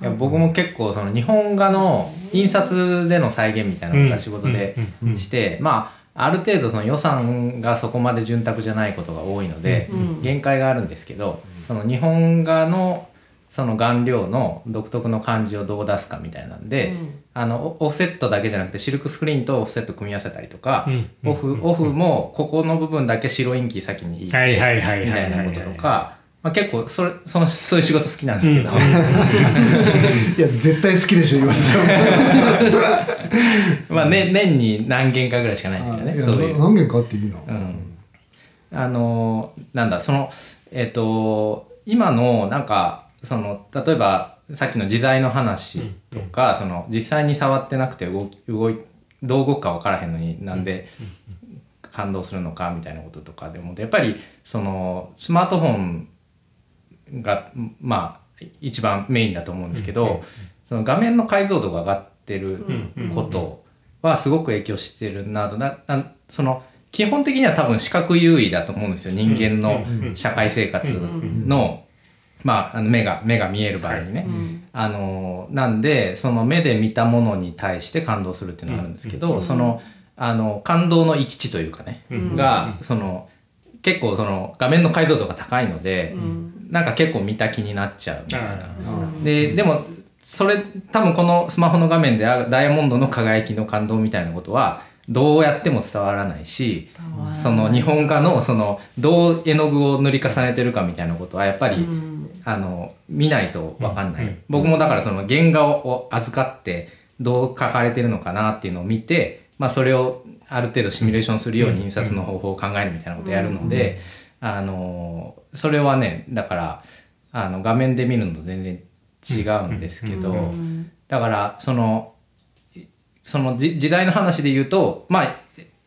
いや僕も結構その日本画の印刷での再現みたいなのが仕事でしてまあある程度その予算がそこまで潤沢じゃないことが多いのでうん。限界があるんですけどその日本画のその顔料の独特の感じをどう出すかみたいなんで、うん。あのオオフセットだけじゃなくてシルクスクリーンとオフセット組み合わせたりとか、うん。オフオフもここの部分だけ白インキ先にいいはいはいみたいなこととか、まあ、結構それそのそういう仕事好きなんですけど、*laughs* いや絶対好きでしょ岩田さん。*laughs* まあ、ね、年に何件かぐらいしかないんですけどねそういう。何件かあっていいな。うん、あのなんだそのえっ、と今のなんかその例えばさっきの自在の話とか、その実際に触ってなくて動き動いどう動くか分からへんのになんで感動するのかみたいなこととかでもやっぱりそのスマートフォンがまあ一番メインだと思うんですけど、その画面の解像度が上がってることはすごく影響してるなと。ななその基本的には多分視覚優位だと思うんですよ人間の社会生活の,、まあ、あの目が目が見える場合にね。あのなんでその目で見たものに対して感動するっていうのがあるんですけど、そのあの感動の域地というかね、がその結構その画面の解像度が高いので、なんか結構見た気になっちゃうみたいな。ででもそれ多分このスマホの画面でダイヤモンドの輝きの感動みたいなことはどうやっても伝わらないしその日本画のそのどう絵の具を塗り重ねてるかみたいなことはやっぱり、うん、あの見ないと分かんない、うん、僕もだからその原画を預かってどう描かれてるのかなっていうのを見て、まあ、それをある程度シミュレーションするように印刷の方法を考えるみたいなことをやるので、あのそれはねだからあの画面で見るのと全然違うんですけど、だからそのその時代の話で言うとまあ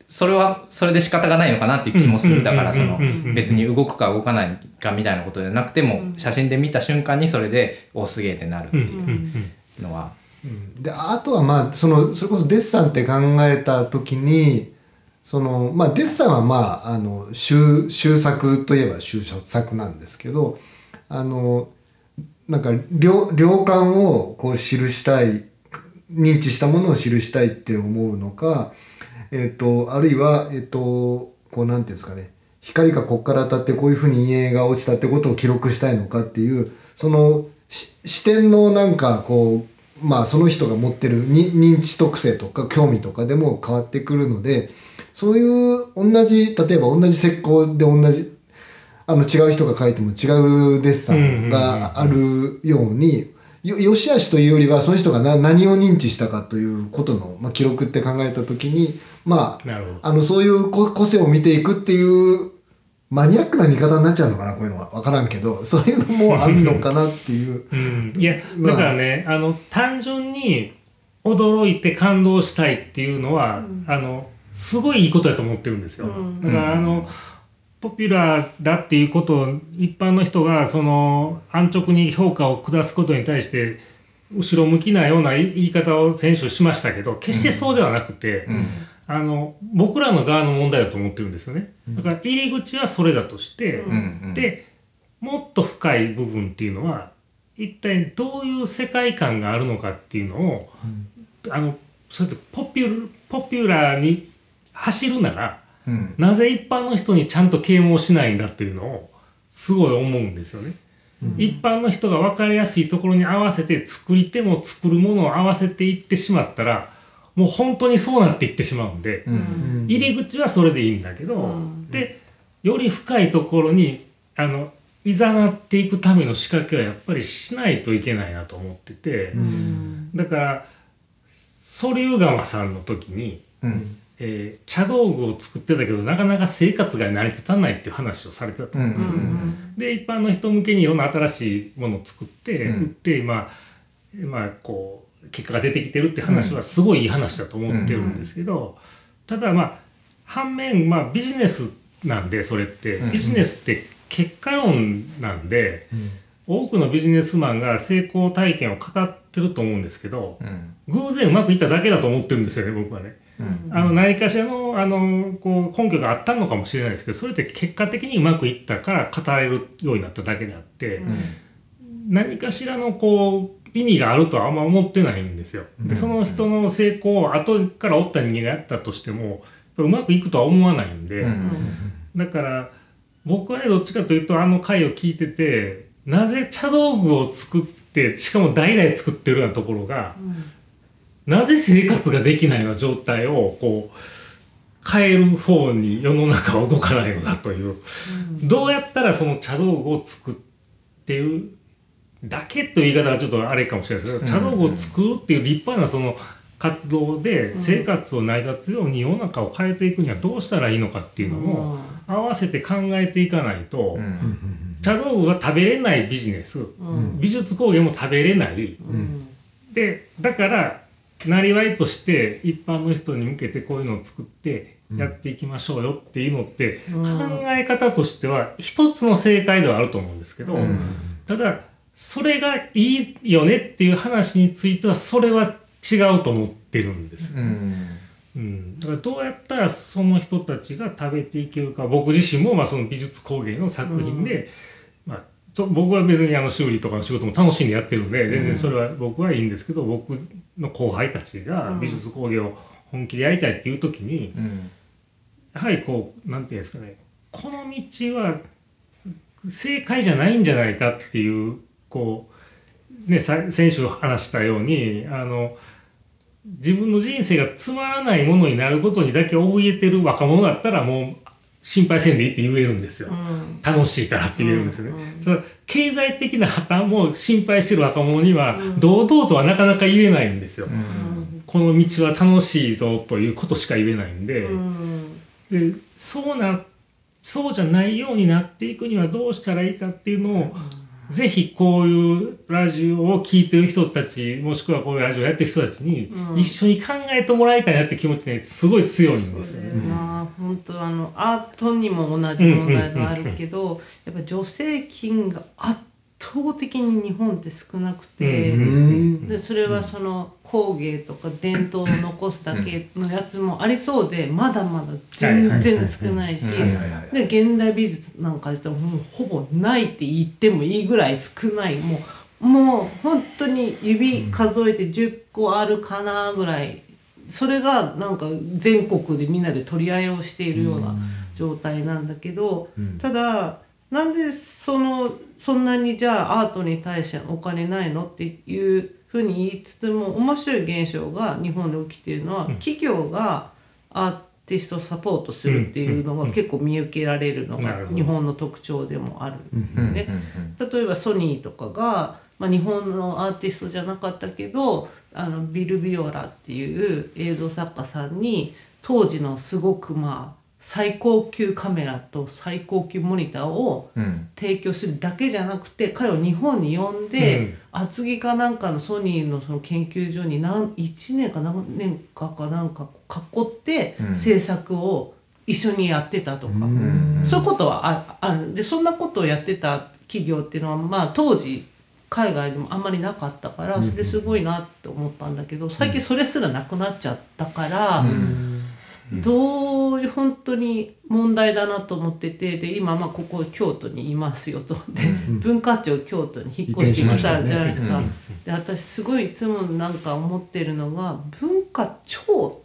それはそれで仕方がないのかなっていう気もする。だからその別に動くか動かないかみたいなことじゃなくても写真で見た瞬間にそれでおすげえってなるっていうのは。であとはまあそのそれこそデッサンって考えた時にそのまあデッサンはまああの修修作といえば修作なんですけどあのなんか良良感をこう記したい認知したものを記したいって思うのか、えっ、ー、とあるいはえっ、ー、とこうなんていうんですかね。光がこっから当たってこういうふうに陰影が落ちたってことを記録したいのかっていうその視点のなんかこうまあその人が持ってる認知特性とか興味とかでも変わってくるのでそういう同じ例えば同じ石膏で同じあの違う人が描いても違うデッサンがあるようによよしあしというよりはその人がな何を認知したかということの、まあ、記録って考えた時にまああのそういう個性を見ていくっていうマニアックな見方になっちゃうのかなこういうのは。分からんけど *laughs* そういうのもあるのかなっていう。うん、いやだからね、あの単純に驚いて感動したいっていうのは、うん、あのすごいいいことだと思ってるんですよ。うん、だからあの、ポピュラーだっていうことを一般の人がその安直に評価を下すことに対して後ろ向きなような言い方を先週しましたけど決してそうではなくて、うん、あの僕らの側の問題だと思ってるんですよね。だから入り口はそれだとして、うん、でもっと深い部分っていうのは一体どういう世界観があるのかっていうのを、うん、あのそれでポピュポピュラーに走るならうん、なぜ一般の人にちゃんと啓蒙しないんだっていうのをすごい思うんですよね。うん、一般の人が分かりやすいところに合わせて作り手も作るものを合わせていってしまったらもう本当にそうなっていってしまうんで、うん、入り口はそれでいいんだけど、でより深いところにあのいざなっていくための仕掛けはやっぱりしないといけないなと思ってて、だからソリューガマさんの時に、えー、茶道具を作ってたけどなかなか生活が成り立たないっていう話をされてたと思うんですよ、で一般の人向けにいろんな新しいものを作って、売って今、まあ、こう結果が出てきてるって話はすごいいい話だと思ってるんですけど、ただまあ反面、まあ、ビジネスなんでそれって、ビジネスって結果論なんで、多くのビジネスマンが成功体験を語ってると思うんですけど、偶然うまくいっただけだと思ってるんですよね僕はね。あの何かしらのあのこう根拠があったのかもしれないですけどそれって結果的にうまくいったから語れるようになっただけであって、うん、何かしらのこう意味があるとはあんま思ってないんですよ。でその人の成功を後からおった人間がやったとしてもうまくいくとは思わないんで、だから僕はねどっちかというとあの回を聞いててなぜ茶道具を作ってしかも代々作ってるようなところが、なぜ生活ができないような状態をこう変える方に世の中は動かないのだという、うん、どうやったらその茶道具を作ってるだけという言い方はちょっとあれかもしれないですけど、茶道具を作るっていう立派なその活動で生活を成り立つように世の中を変えていくにはどうしたらいいのかっていうのを合わせて考えていかないと、茶道具が食べれないビジネス、美術工芸も食べれない、でだからなりわいとして一般の人に向けてこういうのを作ってやっていきましょうよっていうのって、考え方としては一つの正解ではあると思うんですけど、ただそれがいいよねっていう話についてはそれは違うと思ってるんです。うん。うん、だからどうやったらその人たちが食べていけるか僕自身もまあその美術工芸の作品で、まあ、ちょ僕は別にあの修理とかの仕事も楽しんでやってるんで全然それは僕はいいんですけど僕の後輩たちが美術工芸を本気でやりたいっていう時にうん。やはりこうなんていうんですかねこの道は正解じゃないんじゃないかっていうこうねさ先週話したようにあの自分の人生がつまらないものになることにだけ怯えてる若者だったらもう心配せんでいいって言えるんですよ。うん楽しいからって言えるんですよね。うんうんその経済的な破綻も心配してる若者には堂々とはなかなか言えないんですよ。この道は楽しいぞということしか言えないんで。うんでそうなそうじゃないようになっていくにはどうしたらいいかっていうのを、ぜひこういうラジオを聞いてる人たちもしくはこういうラジオやってる人たちにうん。一緒に考えてもらいたいなって気持ちねすごい強いんですよね。まあ本当あのアートにも同じ問題があるけどやっぱ助成金が圧倒的に日本って少なくて、でそれはその工芸とか伝統を残すだけのやつもありそうでまだまだ全然少ないしで現代美術なんかしてももうほぼないって言ってもいいぐらい少ない。もうもう本当に指数えて10個あるかなぐらい。それがなんか全国でみんなで取り合いをしているような状態なんだけど、ただなんでそのそんなにじゃあアートに対してお金ないのっていうふうに言いつつも面白い現象が日本で起きているのは、企業がアーティストをサポートするっていうのが結構見受けられるのが日本の特徴でもあるんだよね。うん。例えばソニーとかが、まあ、日本のアーティストじゃなかったけどあのビル・ビオラっていう映像作家さんに当時のすごくまあ最高級カメラと最高級モニターをうん。提供するだけじゃなくて彼を日本に呼んで、うん。厚木かなんかのソニーのその研究所に何1年か何年かかなんか囲ってうん。制作を一緒にやってたとか。うん。そういうことはあある。でそんなことをやってた企業っていうのはまあ当時海外でもあんまりなかったからそれすごいなって思ったんだけど最近それすらなくなっちゃったから、どういう本当に問題だなと思っててで今まあここ京都にいますよと。で、文化庁京都に引っ越してきたじゃないですか。で私すごいいつもなんか思ってるのが文化庁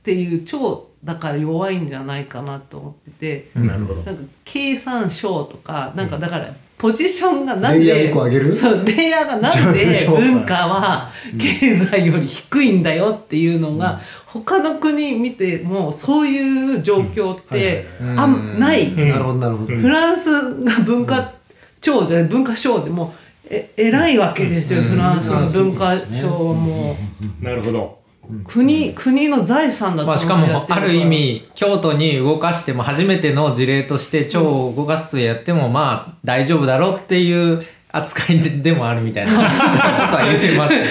っていう庁だから弱いんじゃないかなと思ってて。なんか経産省とかなんかだからポジションがなんレイヤーで一個上げる？そうレイヤーがなんで文化は経済より低いんだよっていうのが他の国見てもそういう状況ってうんあんない。うん。なるほどなるほど、フランスが文化庁じゃない文化省でもえ偉いわけですよ、フランスの文化省はもなるほど。う国国の財産だとまあ、しかもある意味京都に動かしても初めての事例として蝶を動かすとやってもまあ大丈夫だろうっていう扱いででもあるみたいな。さ言ってますね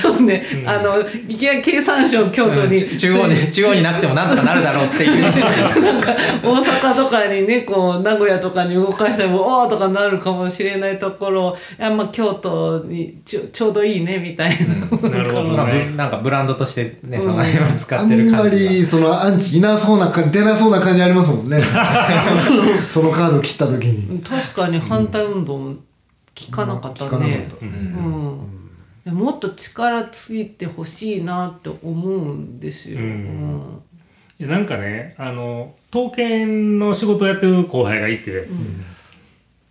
そうね、あのいきなり経産省京都に、うん。中央に中央になくてもなんとかなるだろうっていう。*laughs* なんか大阪とかにねこう名古屋とかに動かしてもおーとかなるかもしれないところ。いやまあ京都にちょちょうどいいねみたいな、なるほどまあねぶなんかブランドとしてねその辺を使あってるんま感じが。りそのアンチいなそうな感じ出なそうな感じありますもんね。*laughs* そのカード切った時に。確かに反対運動も聞かなかったね。もっと力ついてほしいなって思うんですよ。うん。うん。いやなんかね、あの、刀剣の仕事をやってる後輩がいて、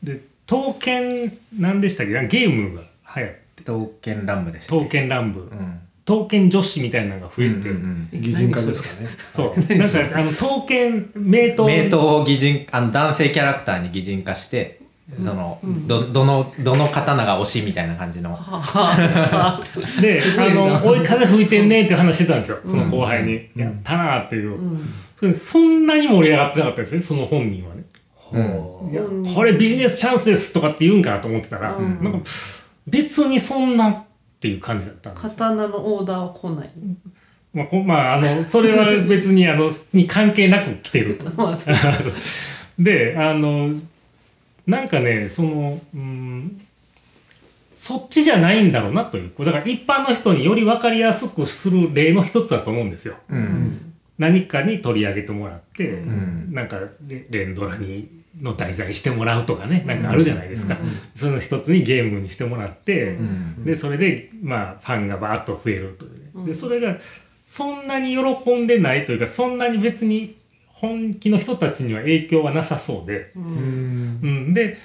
で、刀剣、何でしたっけ？ゲームが流行って、刀剣乱舞でしたっ刀剣乱舞、けうん。刀剣女子みたいなのが増えて、うんうん擬人化ですかね。そう。なんか、あの、刀剣、名刀、名刀を擬人あの男性キャラクターに擬人化して、そのどどのどの刀が推しみたいな感じの *laughs* で、あの、追い風吹いてんねって話してたんですよ、その後輩に。やったなーっていう。それそんなに盛り上がってなかったですね、その本人はね。うんいやこれビジネスチャンスですとかって言うんかなと思ってたら、うんなんか別にそんなっていう感じだったんですよ。刀のオーダーは来ない。まあ、こまあ、あの、それは別に、あの、に関係なく来てると。*laughs* *laughs* で、あの、なんかね、その、うん、そっちじゃないんだろうなという。だから一般の人により分かりやすくする例の一つだと思うんですよ。うん。何かに取り上げてもらって、ん。なんかレ連ドラにの題材にしてもらうとかねなんかあるじゃないですか、その一つにゲームにしてもらって、ん。でそれでまあファンがバーッと増えるというね、でそれがそんなに喜んでないというかそんなに別に本気の人たちには影響はなさそうで、うん。うん、で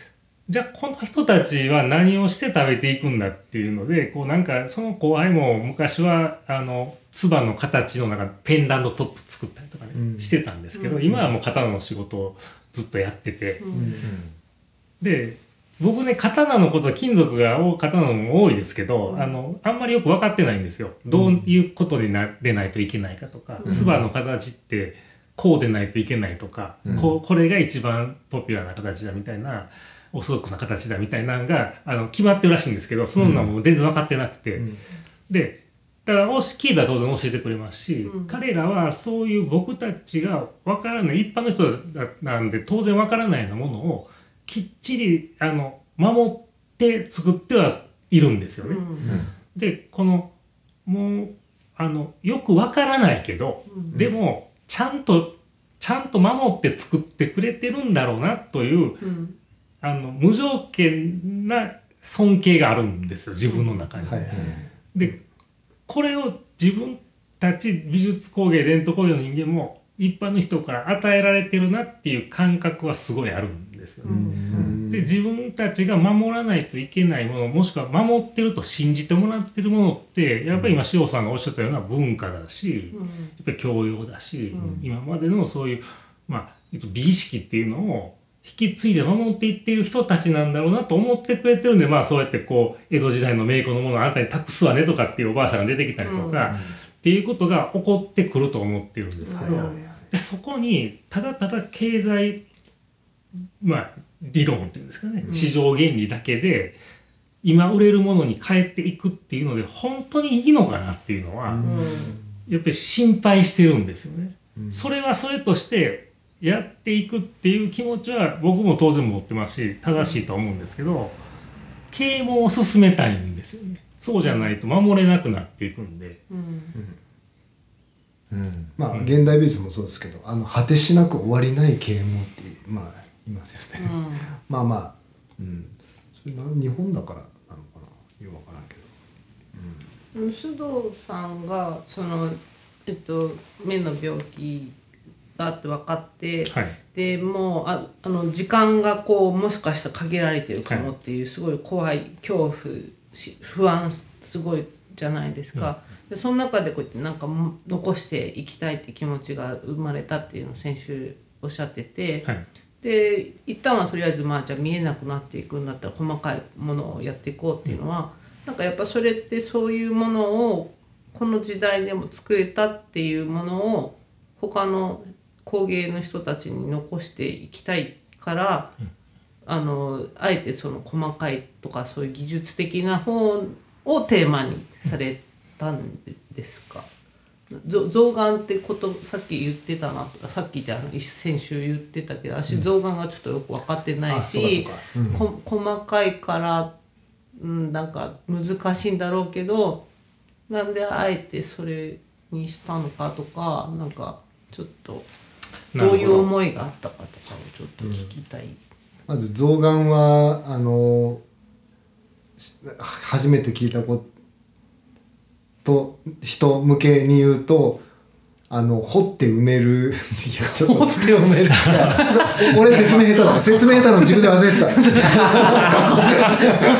じゃあこの人たちは何をして食べていくんだっていうのでこうなんかその後輩も昔はあの唾の形のなんかペンダントトップ作ったりとかね、うん。してたんですけど、今はもう刀の仕事をずっとやってて、で僕ね刀のこと金属が多刀のも多いですけど、あのあんまりよく分かってないんですよ。どういうことでなでないといけないかとか唾、の形ってこうでないといけないとか、こうこれが一番ポピュラーな形だみたいなオーソドックスな形だみたいなのがあの決まってるらしいんですけどそんなのも全然分かってなくて、でだからもし聞いたら当然教えてくれますし、彼らはそういう僕たちが分からない一般の人なんで当然分からないようなものをきっちりあの守って作ってはいるんですよね。でこのもうあのよく分からないけど、でもちゃんとちゃんと守って作ってくれてるんだろうなといううんあの無条件な尊敬があるんですよ自分の中に。はいはいでこれを自分たち美術工芸伝統工芸の人間も一般の人から与えられてるなっていう感覚はすごいあるんですよね。で自分たちが守らないといけないものもしくは守ってると信じてもらってるものってやっぱり今塩さんがおっしゃったような文化だし、やっぱり教養だし、今までのそういう、まあ、えっと美意識っていうのを引き継いで守っていっている人たちなんだろうなと思ってくれてるんでまあそうやってこう江戸時代の名工のものをあなたに託すわねとかっていうおばあさんが出てきたりとか、っていうことが起こってくると思ってるんですけど、でそこにただただ経済まあ理論っていうんですかね、市場原理だけで今売れるものに変えていくっていうので本当にいいのかなっていうのは、やっぱり心配してるんですよね。それはそれとしてやっていくっていう気持ちは僕も当然持ってますし正しいと思うんですけど啓蒙を進めたいんですよね。そうじゃないと守れなくなっていくんで。うんまあ現代美術もそうですけどあの果てしなく終わりない啓蒙ってまあいますよね、まあまあうん。それな日本だからなのかな。よくわからんけど。須藤さんがその、えっと、目の病気があって分かって、はい。でもうああの時間がこうもしかしたら限られてるかもっていうすごい怖い恐怖し不安すごいじゃないですか。でその中でこうやってなんかも残していきたいって気持ちが生まれたっていうのを先週おっしゃってて、はいで一旦はとりあえずまあじゃあ見えなくなっていくんだったら細かいものをやっていこうっていうのは、なんかやっぱそれってそういうものをこの時代でも作れたっていうものを他の工芸の人たちに残していきたいから、あのあえてその細かいとかそういう技術的な方をテーマにされたんですか？ぞ象眼ってことさっき言ってたなさっきってあの先週言ってたけど私象眼がちょっとよく分かってないし、うかそうか。こ細かいから、うん、なんか難しいんだろうけどなんであえてそれにしたのかとかなんかちょっとど。ういう思いがあったかとかをちょっと聞きたい。まず象眼はあのし初めて聞いたこと人向けに言うとあの掘って埋める。いやちょっと。手を埋める。*laughs* 俺説明下手だ。説明下手の自分で忘れて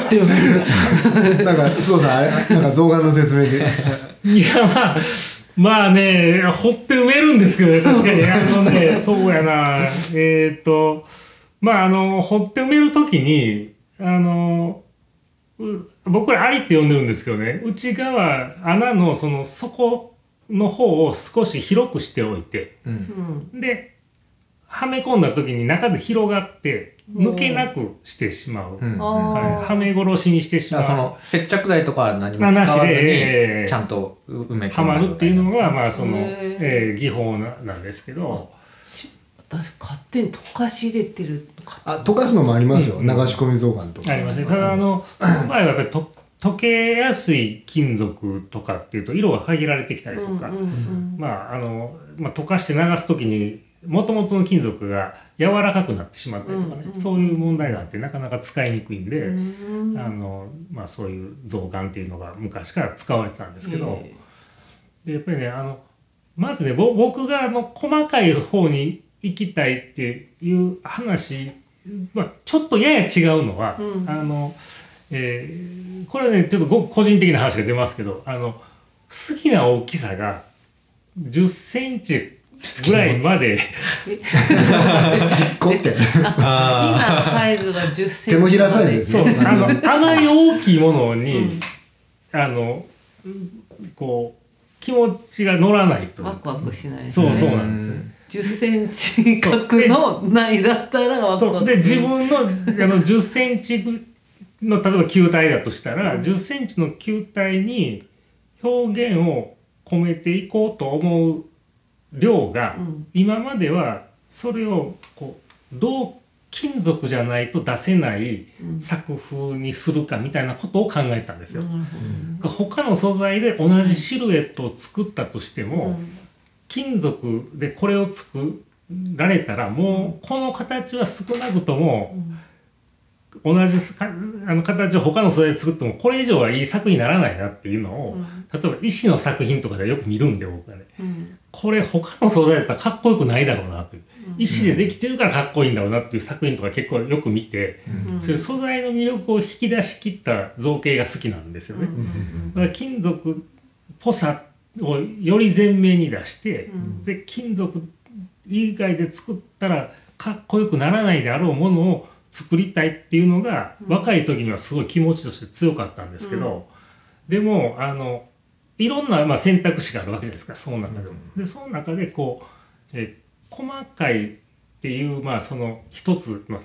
手を *laughs* 埋める。たなんか須藤さんあれなんか象眼の説明で。いやまあまあね掘って埋めるんですけどね確かに。あのねそうやな。えっ、とまああの掘って埋める時にあのう僕ら「あり」って呼んでるんですけどね内側穴のその底の方を少し広くしておいてうん。ではめ込んだ時に中で広がって抜けなくしてしまう、うん。あはい、ーはめ殺しにしてしまう。その接着剤とかは何も使わずなしでええ。にちゃんと埋め込はまるっていうのががまあその、えー技法ななんですけど、私勝手に溶かし入れてるあ溶かすのもありますよ、流し込み象眼とか。ありますね。ただ、あの、その場合はやっぱりと溶けやすい金属とかっていうと色が限られてきたりとか、まあ、あの、まあ、溶かして流すときに、もともとの金属が柔らかくなってしまったりとかね、そういう問題があってなかなか使いにくいんで、あの、まあそういう象眼っていうのが昔から使われてたんですけど、でやっぱりねあのまずねぼ僕があの細かい方に行きたいっていう話、まあ、ちょっとやや違うのは、あのえーこれはねちょっとご個人的な話が出ますけどあの好きな大きさが10センチぐらいまでこって好きなサイズが10センチ手のひらサイズですそうねあのあまり大きいものに、あのこう気持ちが乗らないとワクワクしないそうそうなんですよ。10センチ角のないだったらワクそう。で自分のあの *laughs* 10センチの例えば球体だとしたら、10センチの球体に表現を込めていこうと思う量が、ん。今まではそれをこうどう金属じゃないと出せない作風にするかみたいなことを考えたんですよ。他の素材で同じシルエットを作ったとしても、金属でこれを作られたらもうこの形は少なくとも同じあの形を他の素材で作ってもこれ以上はいい作品にならないなっていうのを、例えば石の作品とかでよく見るんで僕はね。うん。これ他の素材だったらかっこよくないだろうなという、石でできてるからかっこいいんだろうなっていう作品とか結構よく見て、そういう素材の魅力を引き出し切った造形が好きなんですよね。だから金属っぽさをより前面に出して、で金属以外で作ったらかっこよくならないであろうものを作りたいっていうのが、若い時にはすごい気持ちとして強かったんですけど、でもあのいろんな、まあ、選択肢があるわけですかその中でも。でその中でこう、え細かいっていう、まあ、その一つの、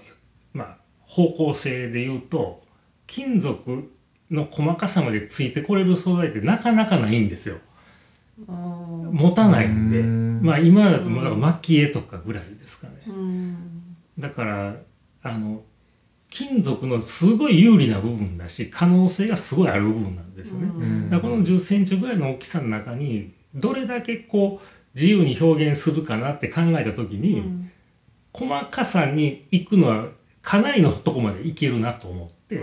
まあ、方向性で言うと金属の細かさまでついてこれる素材ってなかなかないんですよ。持たないんでまあ今だともうだから蒔絵とかぐらいですかね。うん。だからあの金属のすごい有利な部分だし可能性がすごいある部分なんですよね。だからこの10センチぐらいの大きさの中にどれだけこう自由に表現するかなって考えた時に、細かさに行くのはかなりのとこまでいけるなと思って、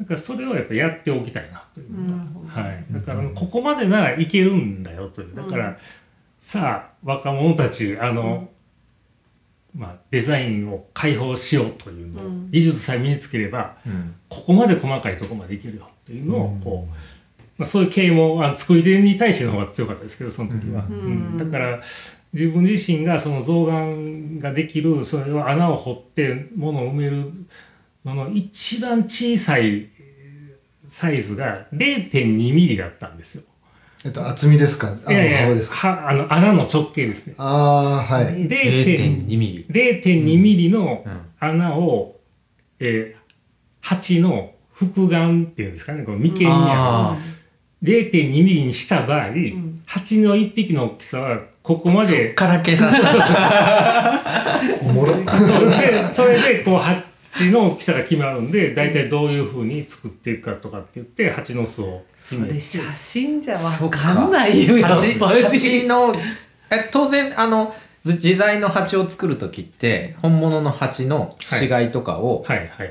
だからそれをやっぱやっておきたいなというのが、はい、だからここまでならいけるんだよという。だから、さあ若者たちあの、まあ、デザインを解放しようというのを、技術さえ身につければ、ここまで細かいところまでいけるよっていうのをこう、まあ、そういう経営もあ作り手に対しての方が強かったですけどその時は、うん。だから自分自身がその象眼ができるそれを穴を掘って物を埋めるのの一番小さいサイズが0.2ミリだったんですよ。えっと厚みですか？あの幅ですか？はあの穴の直径ですね。ああはい。0.2 0.2ミリ。0.2ミリのうん。穴を、えー鉢の複眼っていうんですかね、この眉間にあある0.2ミリにした場合、鉢の一匹の大きさはここまそっで、から計算する。*laughs* おもろ。そう。でそれでこう鉢の大きさが決まるんで、大体どういうふうに作っていくかとかって言って、鉢の巣を。それ写真じゃわかんないよやっ蜂ぱり。蜂のえ当然あのず自在の蜂を作る時って本物の蜂の死骸とかを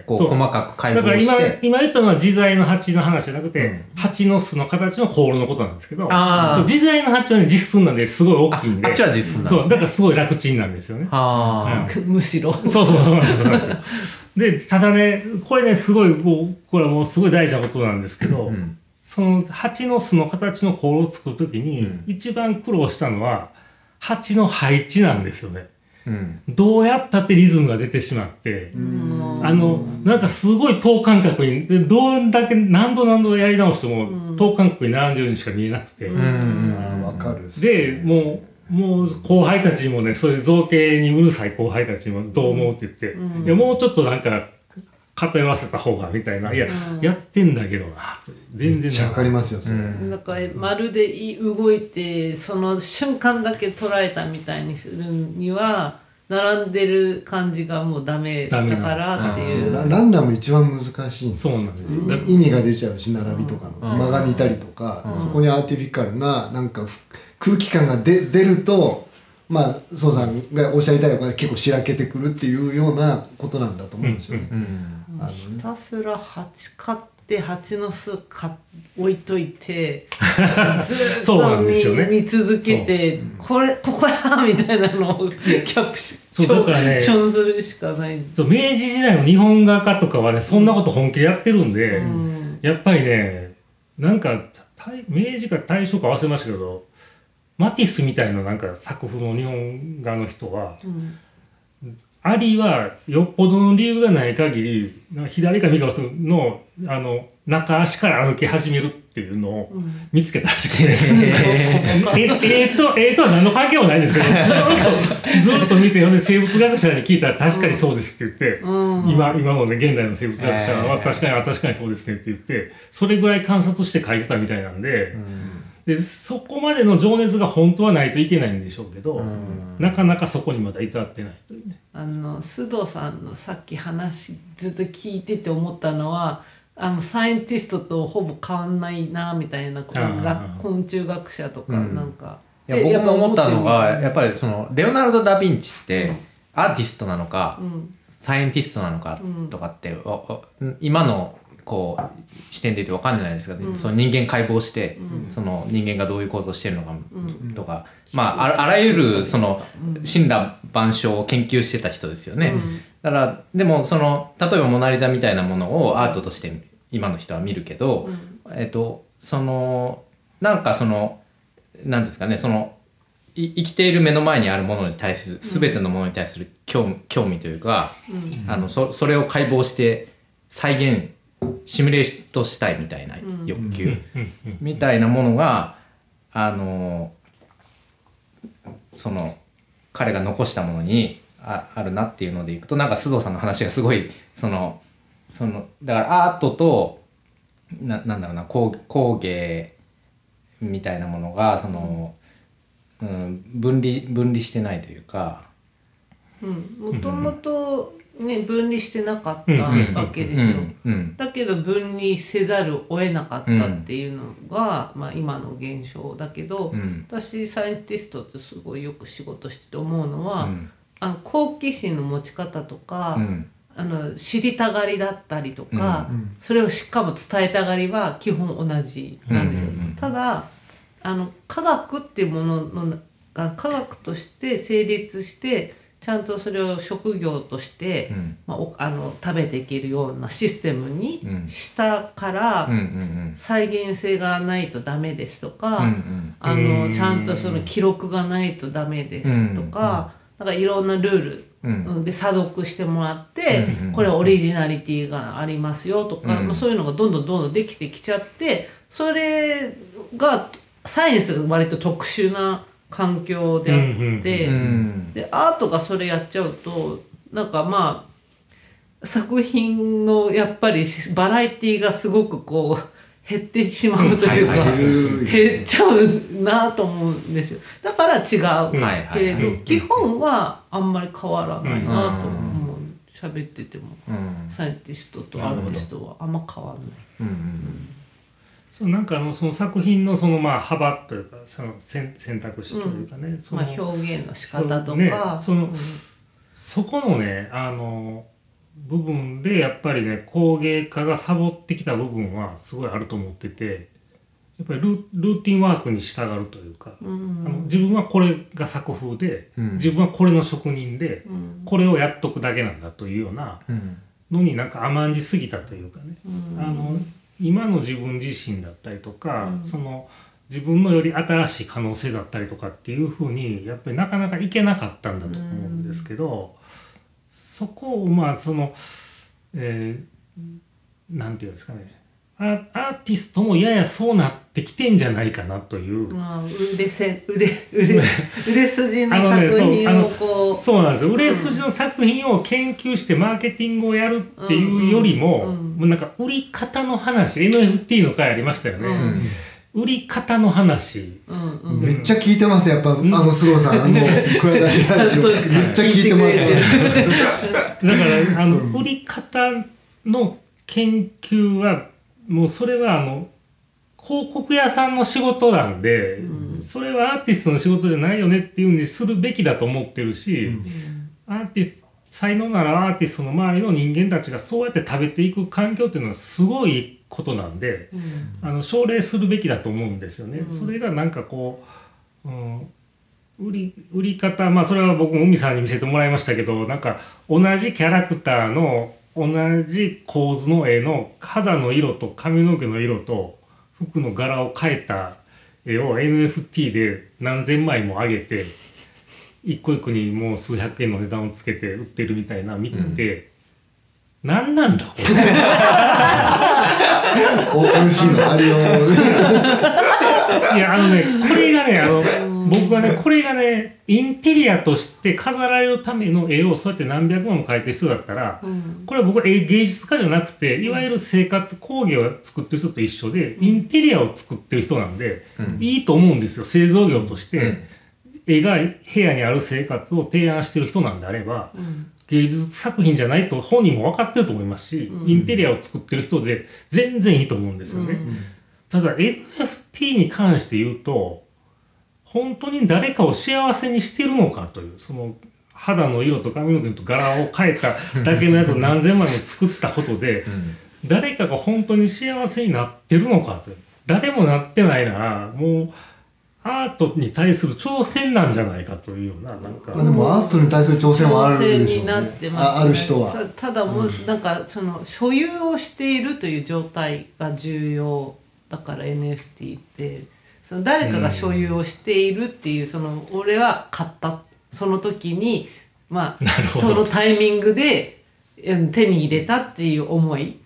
細かく解だから今剖して今言ったのは自在の鉢の話じゃなくて、うん。鉢の巣の形の香炉のことなんですけど自在の鉢はね実寸なんです。ごい大きいんで。ああっちは実寸なんですね。そうだからすごい楽ちんなんですよね。あ。あ、むしろ。そうそうそうなんですよそう *laughs* でただねこれねすごいもうこれはもうすごい大事なことなんですけど、うん。その蜂の巣の形の香炉を作る時に、うん。一番苦労したのは蜂の配置なんですよね。うん。どうやったってリズムが出てしまって、あの、なんかすごい等間隔に、でどんだけ何度何度やり直しても、等間隔に並んでるようにしか見えなくて。わかるで、もう、もう後輩たちにもね、そういう造形にうるさい後輩たちにもどう思うって言って、いや、もうちょっとなんか、偏らせた方がみたいな、いや、やってんだけどな、全然わかりますよそれ、なんかまるでい動いてその瞬間だけ捉えたみたいにするには並んでる感じがもうダメだからっていう。ラランダム一番難しいんですよ。そうなんですい意味が出ちゃうし並びとかの。間が似たりとか、そこにアーティフィカルななんかふ空気感が出出るとまあ宋さんがおっしゃりたいのが結構しらけてくるっていうようなことなんだと思うんですよね。あのひたすら蜂買って蜂の巣か置いといて *laughs* ずーっそうなと見,、んですよね。見続けてこれここやみたいなのをキャプシそうだからねョンするしかない。そう明治時代の日本画家とかはねそんなこと本気でやってるんで、ん。やっぱりねなんか大明治か大正か忘れましたけどマティスみたいななんか作風の日本画の人は、アリはよっぽどの理由がない限り左か右かのあの中足から歩き始めるっていうのを見つけたらしくて、*laughs* ええーとえーとは何の関係もないんですけど *laughs* ずっと見てほんで生物学者に聞いたら確かにそうですって言って、今今のね現代の生物学者はえー。確かに確かにそうですねって言ってそれぐらい観察して書いてたみたいなんで。でそこまでの情熱が本当はないといけないんでしょうけど、なかなかそこにまだ至ってないというね。あの須藤さんのさっき話ずっと聞いてて思ったのはあのサイエンティストとほぼ変わんないなみたいな昆虫学者とかなんか、いや僕も思ったのがやっぱぱりそのレオナルド・ダ・ヴィンチってアーティストなのか、ん。サイエンティストなのかとかって、おお今のこう視点で言うと分かんないですけど、その人間解剖して、その人間がどういう構造してるのかとか、まあああらゆるその神羅万象を研究してた人ですよね。だからでもその例えば「モナ・リザ」みたいなものをアートとして今の人は見るけど、えっとそのなんかそのなんですかねそのい生きている目の前にあるものに対する全てのものに対する興味興味というか、あのそそれを解剖して再現シミュレートしたいみたいな欲求。みたいなものがあのその彼が残したものにああるなっていうのでいくとなんか須藤さんの話がすごいそのそのだからアートとななんだろうな工工芸みたいなものがその、うん、分離分離してないというか、もともとね分離してなかったうんわけでしょ、うんうん。だけど分離せざるを得なかったっていうのが、まあ、今の現象だけど、ん。私サイエンティストってすごいよく仕事してて思うのは、うん。あの好奇心の持ち方とか、うん。あの知りたがりだったりとか、それをしかも伝えたがりは基本同じなんですよ。うんうんうん。ただあの科学っていうもののが科学として成立してちゃんとそれを職業として、うん。まあ、おあの食べていけるようなシステムにうん。したから、うんうん再現性がないとダメですとか、うんうん。あうんのちゃんとその記録がないとダメですとか、なんかいろんなルール、うん。うんで査読してもらって、うんうん。これオリジナリティがありますよとか、うん。まあ、そういうのがどんどんどんどんできてきちゃってそれがサイエンスが割と特殊な環境であって。うんうんでアートがそれやっちゃうとなんかまあ作品のやっぱりバラエティがすごくこう減ってしまうというか、はいはい。減っちゃうなと思うんですよ。だから違う。はいはいけれど、うん。基本はあんまり変わらないなと思う。喋ってても、うん。サイエンティストとアーティストはあんま変わらない。うんそうなんかあのその作品のそのまあ幅というかその選選択肢というかね、そのまあ、表現の仕方とか、ねそのうんそこのねあの部分でやっぱりね工芸家がサボってきた部分はすごいあると思っててやっぱりルルーティンワークに従うというか、あの自分はこれが作風で、うん。自分はこれの職人で、ん。これをやっとくだけなんだというようなうん。のになんか甘んじすぎたというかね、あの今の自分自身だったりとか、その自分のより新しい可能性だったりとかっていうふうにやっぱりなかなかいけなかったんだと思うんですけど、そこをまあその、えーなんていうんですかねアアーティストもややそうなってきてんじゃないかなという。まあ、売れせ売れ売れ *laughs* 売れ筋のあのね作品をこう。そうなんですよ。売れ筋の作品を研究してマーケティングをやるっていうよりも、うんうん。もうなんか売り方の話 NFT の回ありましたよね、うん。売り方の話。うんうん。めっちゃ聞いてますやっぱ、あの須藤さん。あの *laughs* めっちゃ聞いてます *laughs* だからあの、売り方の研究はもうそれはあの広告屋さんの仕事なんで、それはアーティストの仕事じゃないよねっていうふうにするべきだと思ってるし、アーティスト才能ならアーティストの周りの人間たちがそうやって食べていく環境っていうのはすごいことなんで、あの奨励するべきだと思うんですよね。それがなんかこう、うん、売り売り方まあそれは僕も海さんに見せてもらいましたけどなんか同じキャラクターの同じ構図の絵の肌の色と髪の毛の色と服の柄を変えた絵を NFT で何千枚も上げて一個一個にもう数百円の値段をつけて売ってるみたいな見て、何なんだこれ？お美味しいのあれを。いや、あのね、これがね、あの、僕はね、これがね、インテリアとして飾られるための絵をそうやって何百万も描いてる人だったら、これは僕は絵芸術家じゃなくて、いわゆる生活工芸を作ってる人と一緒で、インテリアを作ってる人なんで、いいと思うんですよ、製造業として。絵が部屋にある生活を提案してる人なんであれば、芸術作品じゃないと本人も分かってると思いますし、インテリアを作ってる人で全然いいと思うんですよね。ただ NFT に関して言うと本当に誰かを幸せにしてるのかというその肌の色と髪の毛と柄を変えただけのやつを何千枚も作ったことで、誰かが本当に幸せになってるのかという。誰もなってないならもうアートに対する挑戦なんじゃないかというようななんか、まあでもアートに対する挑戦はあるでしょうね。になってます、ね、あある人は。たただもう、なんかその所有をしているという状態が重要だから NFT ってその誰かが所有をしているっていう、その俺は買った。その時にまあなるほど。そのタイミングでうん手に入れたっていう思い。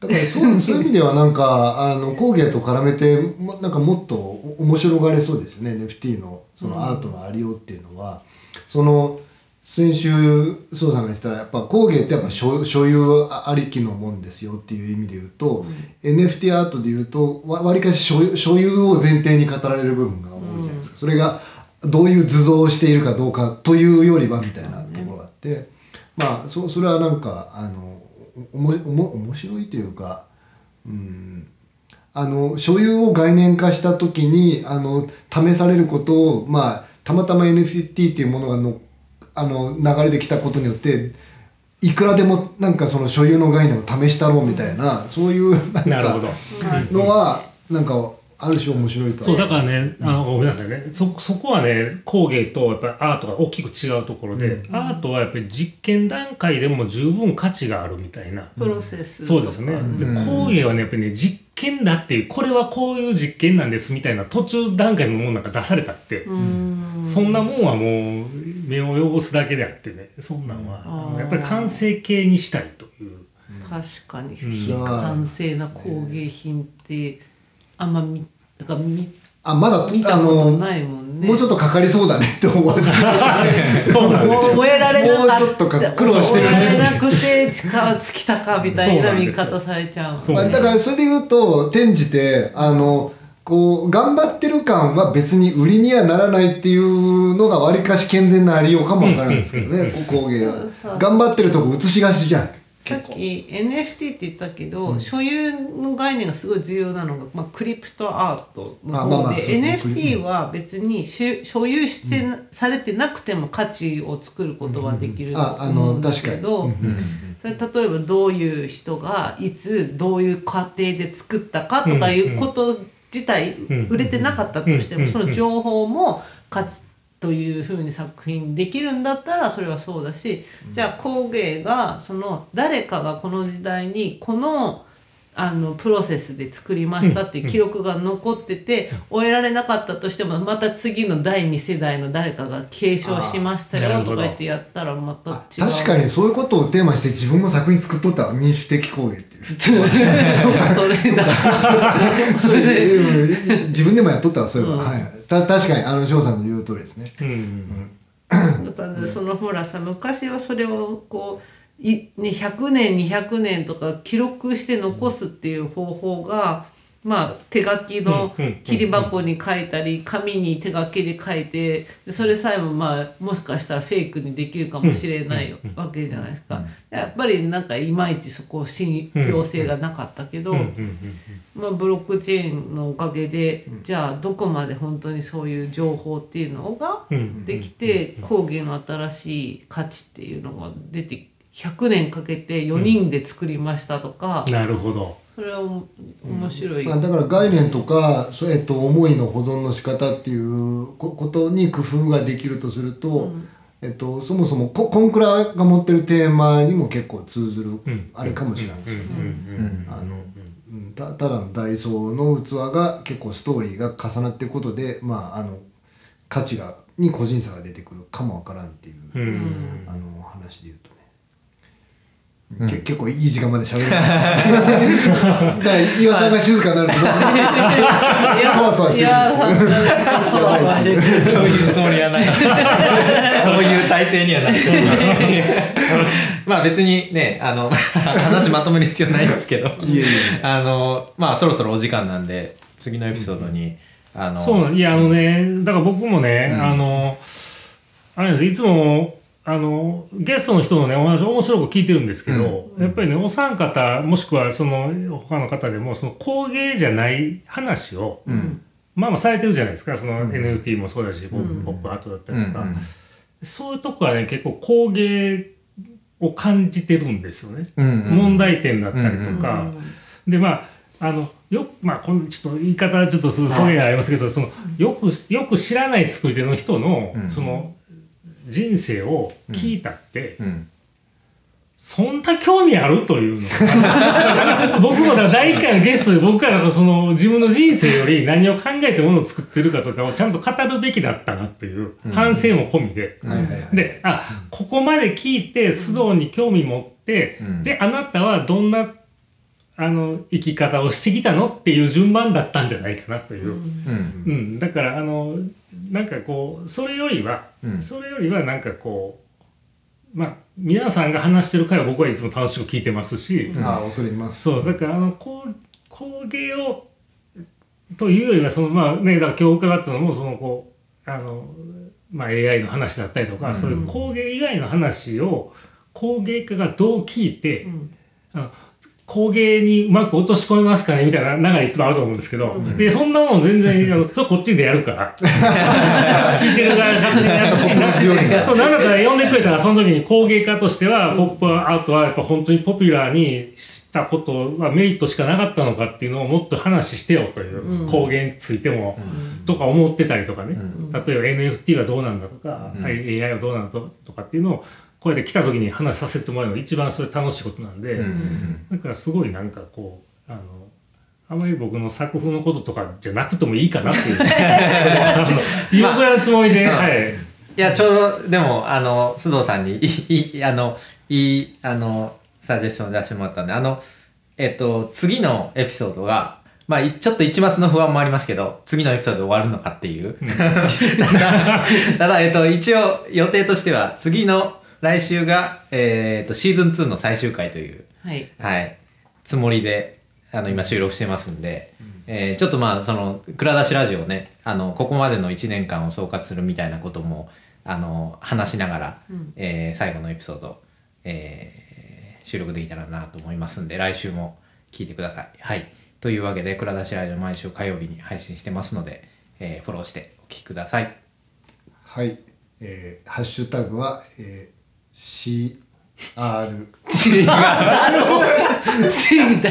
だからそう *laughs* そういう意味ではなんかあの工芸と絡めてもなんかもっと面白がれそうですよね。NFT のそのアートのありようっていうのは、その先週須藤さんが言ってたやっぱ工芸ってやっぱ所所有ありきのもんですよっていう意味で言うと、NFT アートで言うとわわりかし所有所有を前提に語られる部分が多いじゃないですか、それがどういう図像をしているかどうかというよりはみたいなところがあって、まあそそれはなんかあのおもおも面白いというかうん。あの所有を概念化した時にあの試されることをまあたまたま NFT っていうものがのあの流れできたことによっていくらでもなんかその所有の概念を試したろうみたいな、そういうなんかなるほど。のはなんかある種面白いとは。そう、だからね、あの、ごめんなさいね。そ、そこはね、工芸とやっぱりアートが大きく違うところで、アートはやっぱり実験段階でも十分価値があるみたいな。プロセスそうですね。で工芸はね、やっぱりね、実験だっていう、これはこういう実験なんですみたいな途中段階のものなんか出されたって、そんなもんはもう目を汚すだけであってね、そんなんは、やっぱり完成形にしたいという。確かに。非完成な工芸品ってあんま見なんか見あまだ見たあのことないもんね。もうちょっとかかりそうだねって思われてそうなんですよ。覚えられなかったもうちょっとか苦労してるね。覚えられなくて力尽きたかみたいな見方されちゃうそうまあ、だからそれで言うと転じてあのこう頑張ってる感は別に売りにはならないっていうのがわりかし健全なありようかもわからないですけどね。工芸は。頑張ってるとこ映しがちじゃんさっき NFT って言ったけど、所有の概念がすごい重要なのが、まあ、クリプトアートのあまあ方でまあそうですね。NFT は別にし所有して、されてなくても価値を作ることはできるとああ思うん。だの確かに。けど、それ例えばどういう人がいつどういう過程で作ったかとかいうこと自体うん売れてなかったとしてうんもその情報も価値というふうに作品できるんだったらそれはそうだしじゃあ工芸がその誰かがこの時代にこのあのプロセスで作りましたっていう記録が残ってて終えられなかったとしてもまた次の第2世代の誰かが継承しましたよとか言ってやったらまた違う。あ確かにそういうことをテーマにして自分も作品作っとったわ民主的工芸っていう。それだそれでうん *laughs* 自分でもやっとったわそういえば、はい。た確かにあの翔さんの言う通りですね。うん。だからそのほらさ昔はそれをこうい、ね、100年200年とか記録して残すっていう方法がまあ手書きの切り箱に書いたり紙に手書きで書いてでそれさえもまあもしかしたらフェイクにできるかもしれないわけじゃないですか。やっぱりなんかいまいちそこ信憑性がなかったけど、まあ、ブロックチェーンのおかげで、じゃあどこまで本当にそういう情報っていうのがうんできて工芸の新しい価値っていうのが出て100年かけて4人で作りましたとか、なるほど。それはお面白い。まあ、だから概念とか、そうえっと、思いの保存の仕方っていうこことに工夫ができるとすると、えっと、そもそもココンクラが持ってるテーマにも結構通ずる、ん。あれかもしれないですよね。たただのダイソーの器が結構ストーリーが重なっていくことで、まあ、あの価値がに個人差が出てくるかもわからんっていう、うん。うんあの話で言うとね。け結構いい時間まで喋る。*laughs* だから岩さんが静かになるとそわそわしてそうそういうつもりはない。*laughs* そういう体制にはない。*laughs* まあ別にね、あの、話まとめる必要ないんですけど、あの、まあそろそろお時間なんで、次のエピソードに、あの、そうなんいやあのねだから僕もね、あのあれなんですいつもあのゲストの人のねお話面白く聞いてるんですけど、やっぱりねお三方もしくはその他の方でもその工芸じゃない話を、まあまあされてるじゃないですか。その NFT もそうだし、ポップポップアートだったりとか、うんうん。そういうとこはね結構工芸を感じてるんですよね、うんうん。問題点だったりとか、でまああのよくまあこのちょっと言い方はちょっとすると影がありますけど、そのよくよく知らない作り手の人の、うん。その人生を聞いたって、うん。そんな興味あるというのが *laughs* 僕もだから第1回のゲストで僕からその自分の人生より何を考えてものを作ってるかとかをちゃんと語るべきだったなという反省も込みで。で、あ、ここまで聞いて、須藤に興味持って、うん。で、あなたはどんな、あの、生き方をしてきたのっていう順番だったんじゃないかなという。うん。うん、だから、あの、なんかこう、それよりは、うん。それよりはなんかこう、まあ、皆さんが話してる回は僕はいつも楽しく聞いてますし、ああ、恐れます。そう、だから、あの、こう、工芸を、というよりは、その、まあね、だから今日伺ったのも、その、こう、あの、まあ AI の話だったりとか、そういう工芸以外の話を、工芸家がどう聞いて、あの工芸にうまく落とし込めますかねみたいな流れいつもあると思うんですけど、で、そんなもん全然、あの、それこっちでやるから。*laughs* 聞いてる側が勝手にやってそう、なんだったら呼んでくれたら、その時に工芸家としては、ポップアートはやっぱ本当にポピュラーにしたことはメリットしかなかったのかっていうのをもっと話してよという、工芸についても、とか思ってたりとかね、例えば NFT はどうなんだとか、はい AI はどうなんだとかっていうのを、これで来た時に話させてもらうのが一番それ楽しいことなんで、だからすごいなんかこう、あの、あまり僕の作風のこととかじゃなくてもいいかなっていう。*laughs* *laughs* 今ぐらいのつもりで、まあはい。いや、ちょうど、でも、あの、須藤さんに、いい、あの、いい、あの、サジェスションを出してもらったんで、あの、えっと、次のエピソードが、まあ、いちょっと一末の不安もありますけど、次のエピソードで終わるのかっていう。*laughs* ただ、ただ、えっと、一応、予定としては、次の来週が、えっと、シーズン2の最終回という、はい。はい、つもりで、あの、今収録してますんで、えーちょっとまあ、その、蔵出しラジオね、あの、ここまでの1年間を総括するみたいなことも、あの、話しながら、えー最後のエピソード、えー収録できたらなと思いますんで、来週も聞いてください。はい。というわけで、蔵出しラジオ毎週火曜日に配信してますので、えーフォローしてお聞きください。はい。えーハッシュタグは、えー、CR。違う。だろ違う。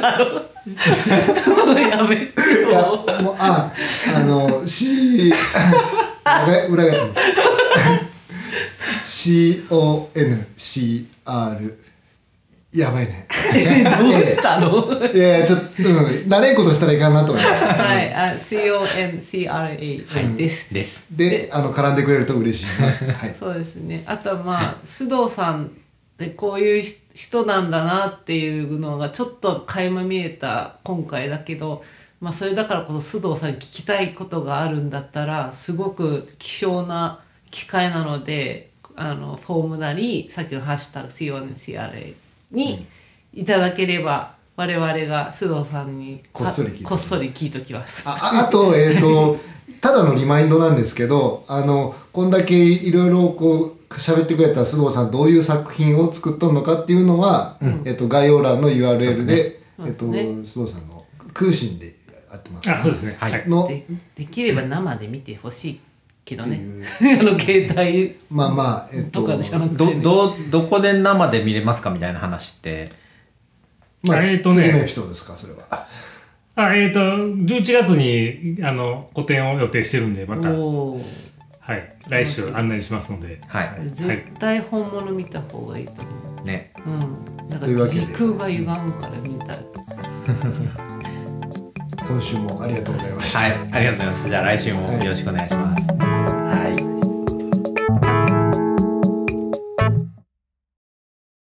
だろもう。やめていや、よもう、あ、あの、C、裏裏返った。CONCR。やばいね。*laughs* どうしたの？いやいや、ちょっと、うん、慣れんことしたらいかんなと思いました。はい、あ、CONCRA です。です。で、あの、絡んでくれると嬉しいな。はい。そうですね。あとはまあ、須藤さんってこういう人なんだなっていうのがちょっと垣間見えた今回だけど、まあそれだからこそ須藤さんに聞きたいことがあるんだったら、すごく希少な機会なので、あの、フォームなり、さっきのハッシュタグ CONCRA にいただければ、我々が須藤さんにこっそり聞いときこっそり聞いときます。あああとえっ、と *laughs* ただのリマインドなんですけどあのこんだけいろいろこう喋ってくれた須藤さんどういう作品を作っとんのかっていうのは、えっと概要欄の URL でえっとそうですね。須藤さんの空心でやってます、あそうですね。はいはい。のでできれば生で見てほしいけどね。*laughs* あの携帯まあまあえっととかじゃなくて、どね、どどこで生で見れますかみたいな話って。まあ、えーとね。次のエピソードですかそれは。あえっ、と11月にあの個展を予定してるんでまた、はい、来週案内しますので。はい。絶対本物見た方がいいと思う。ね。うん。なんかというわけで。時空が歪むから見たい *laughs* 今週もありがとうございました、はいありがとうございました。じゃあ来週もよろしくお願いします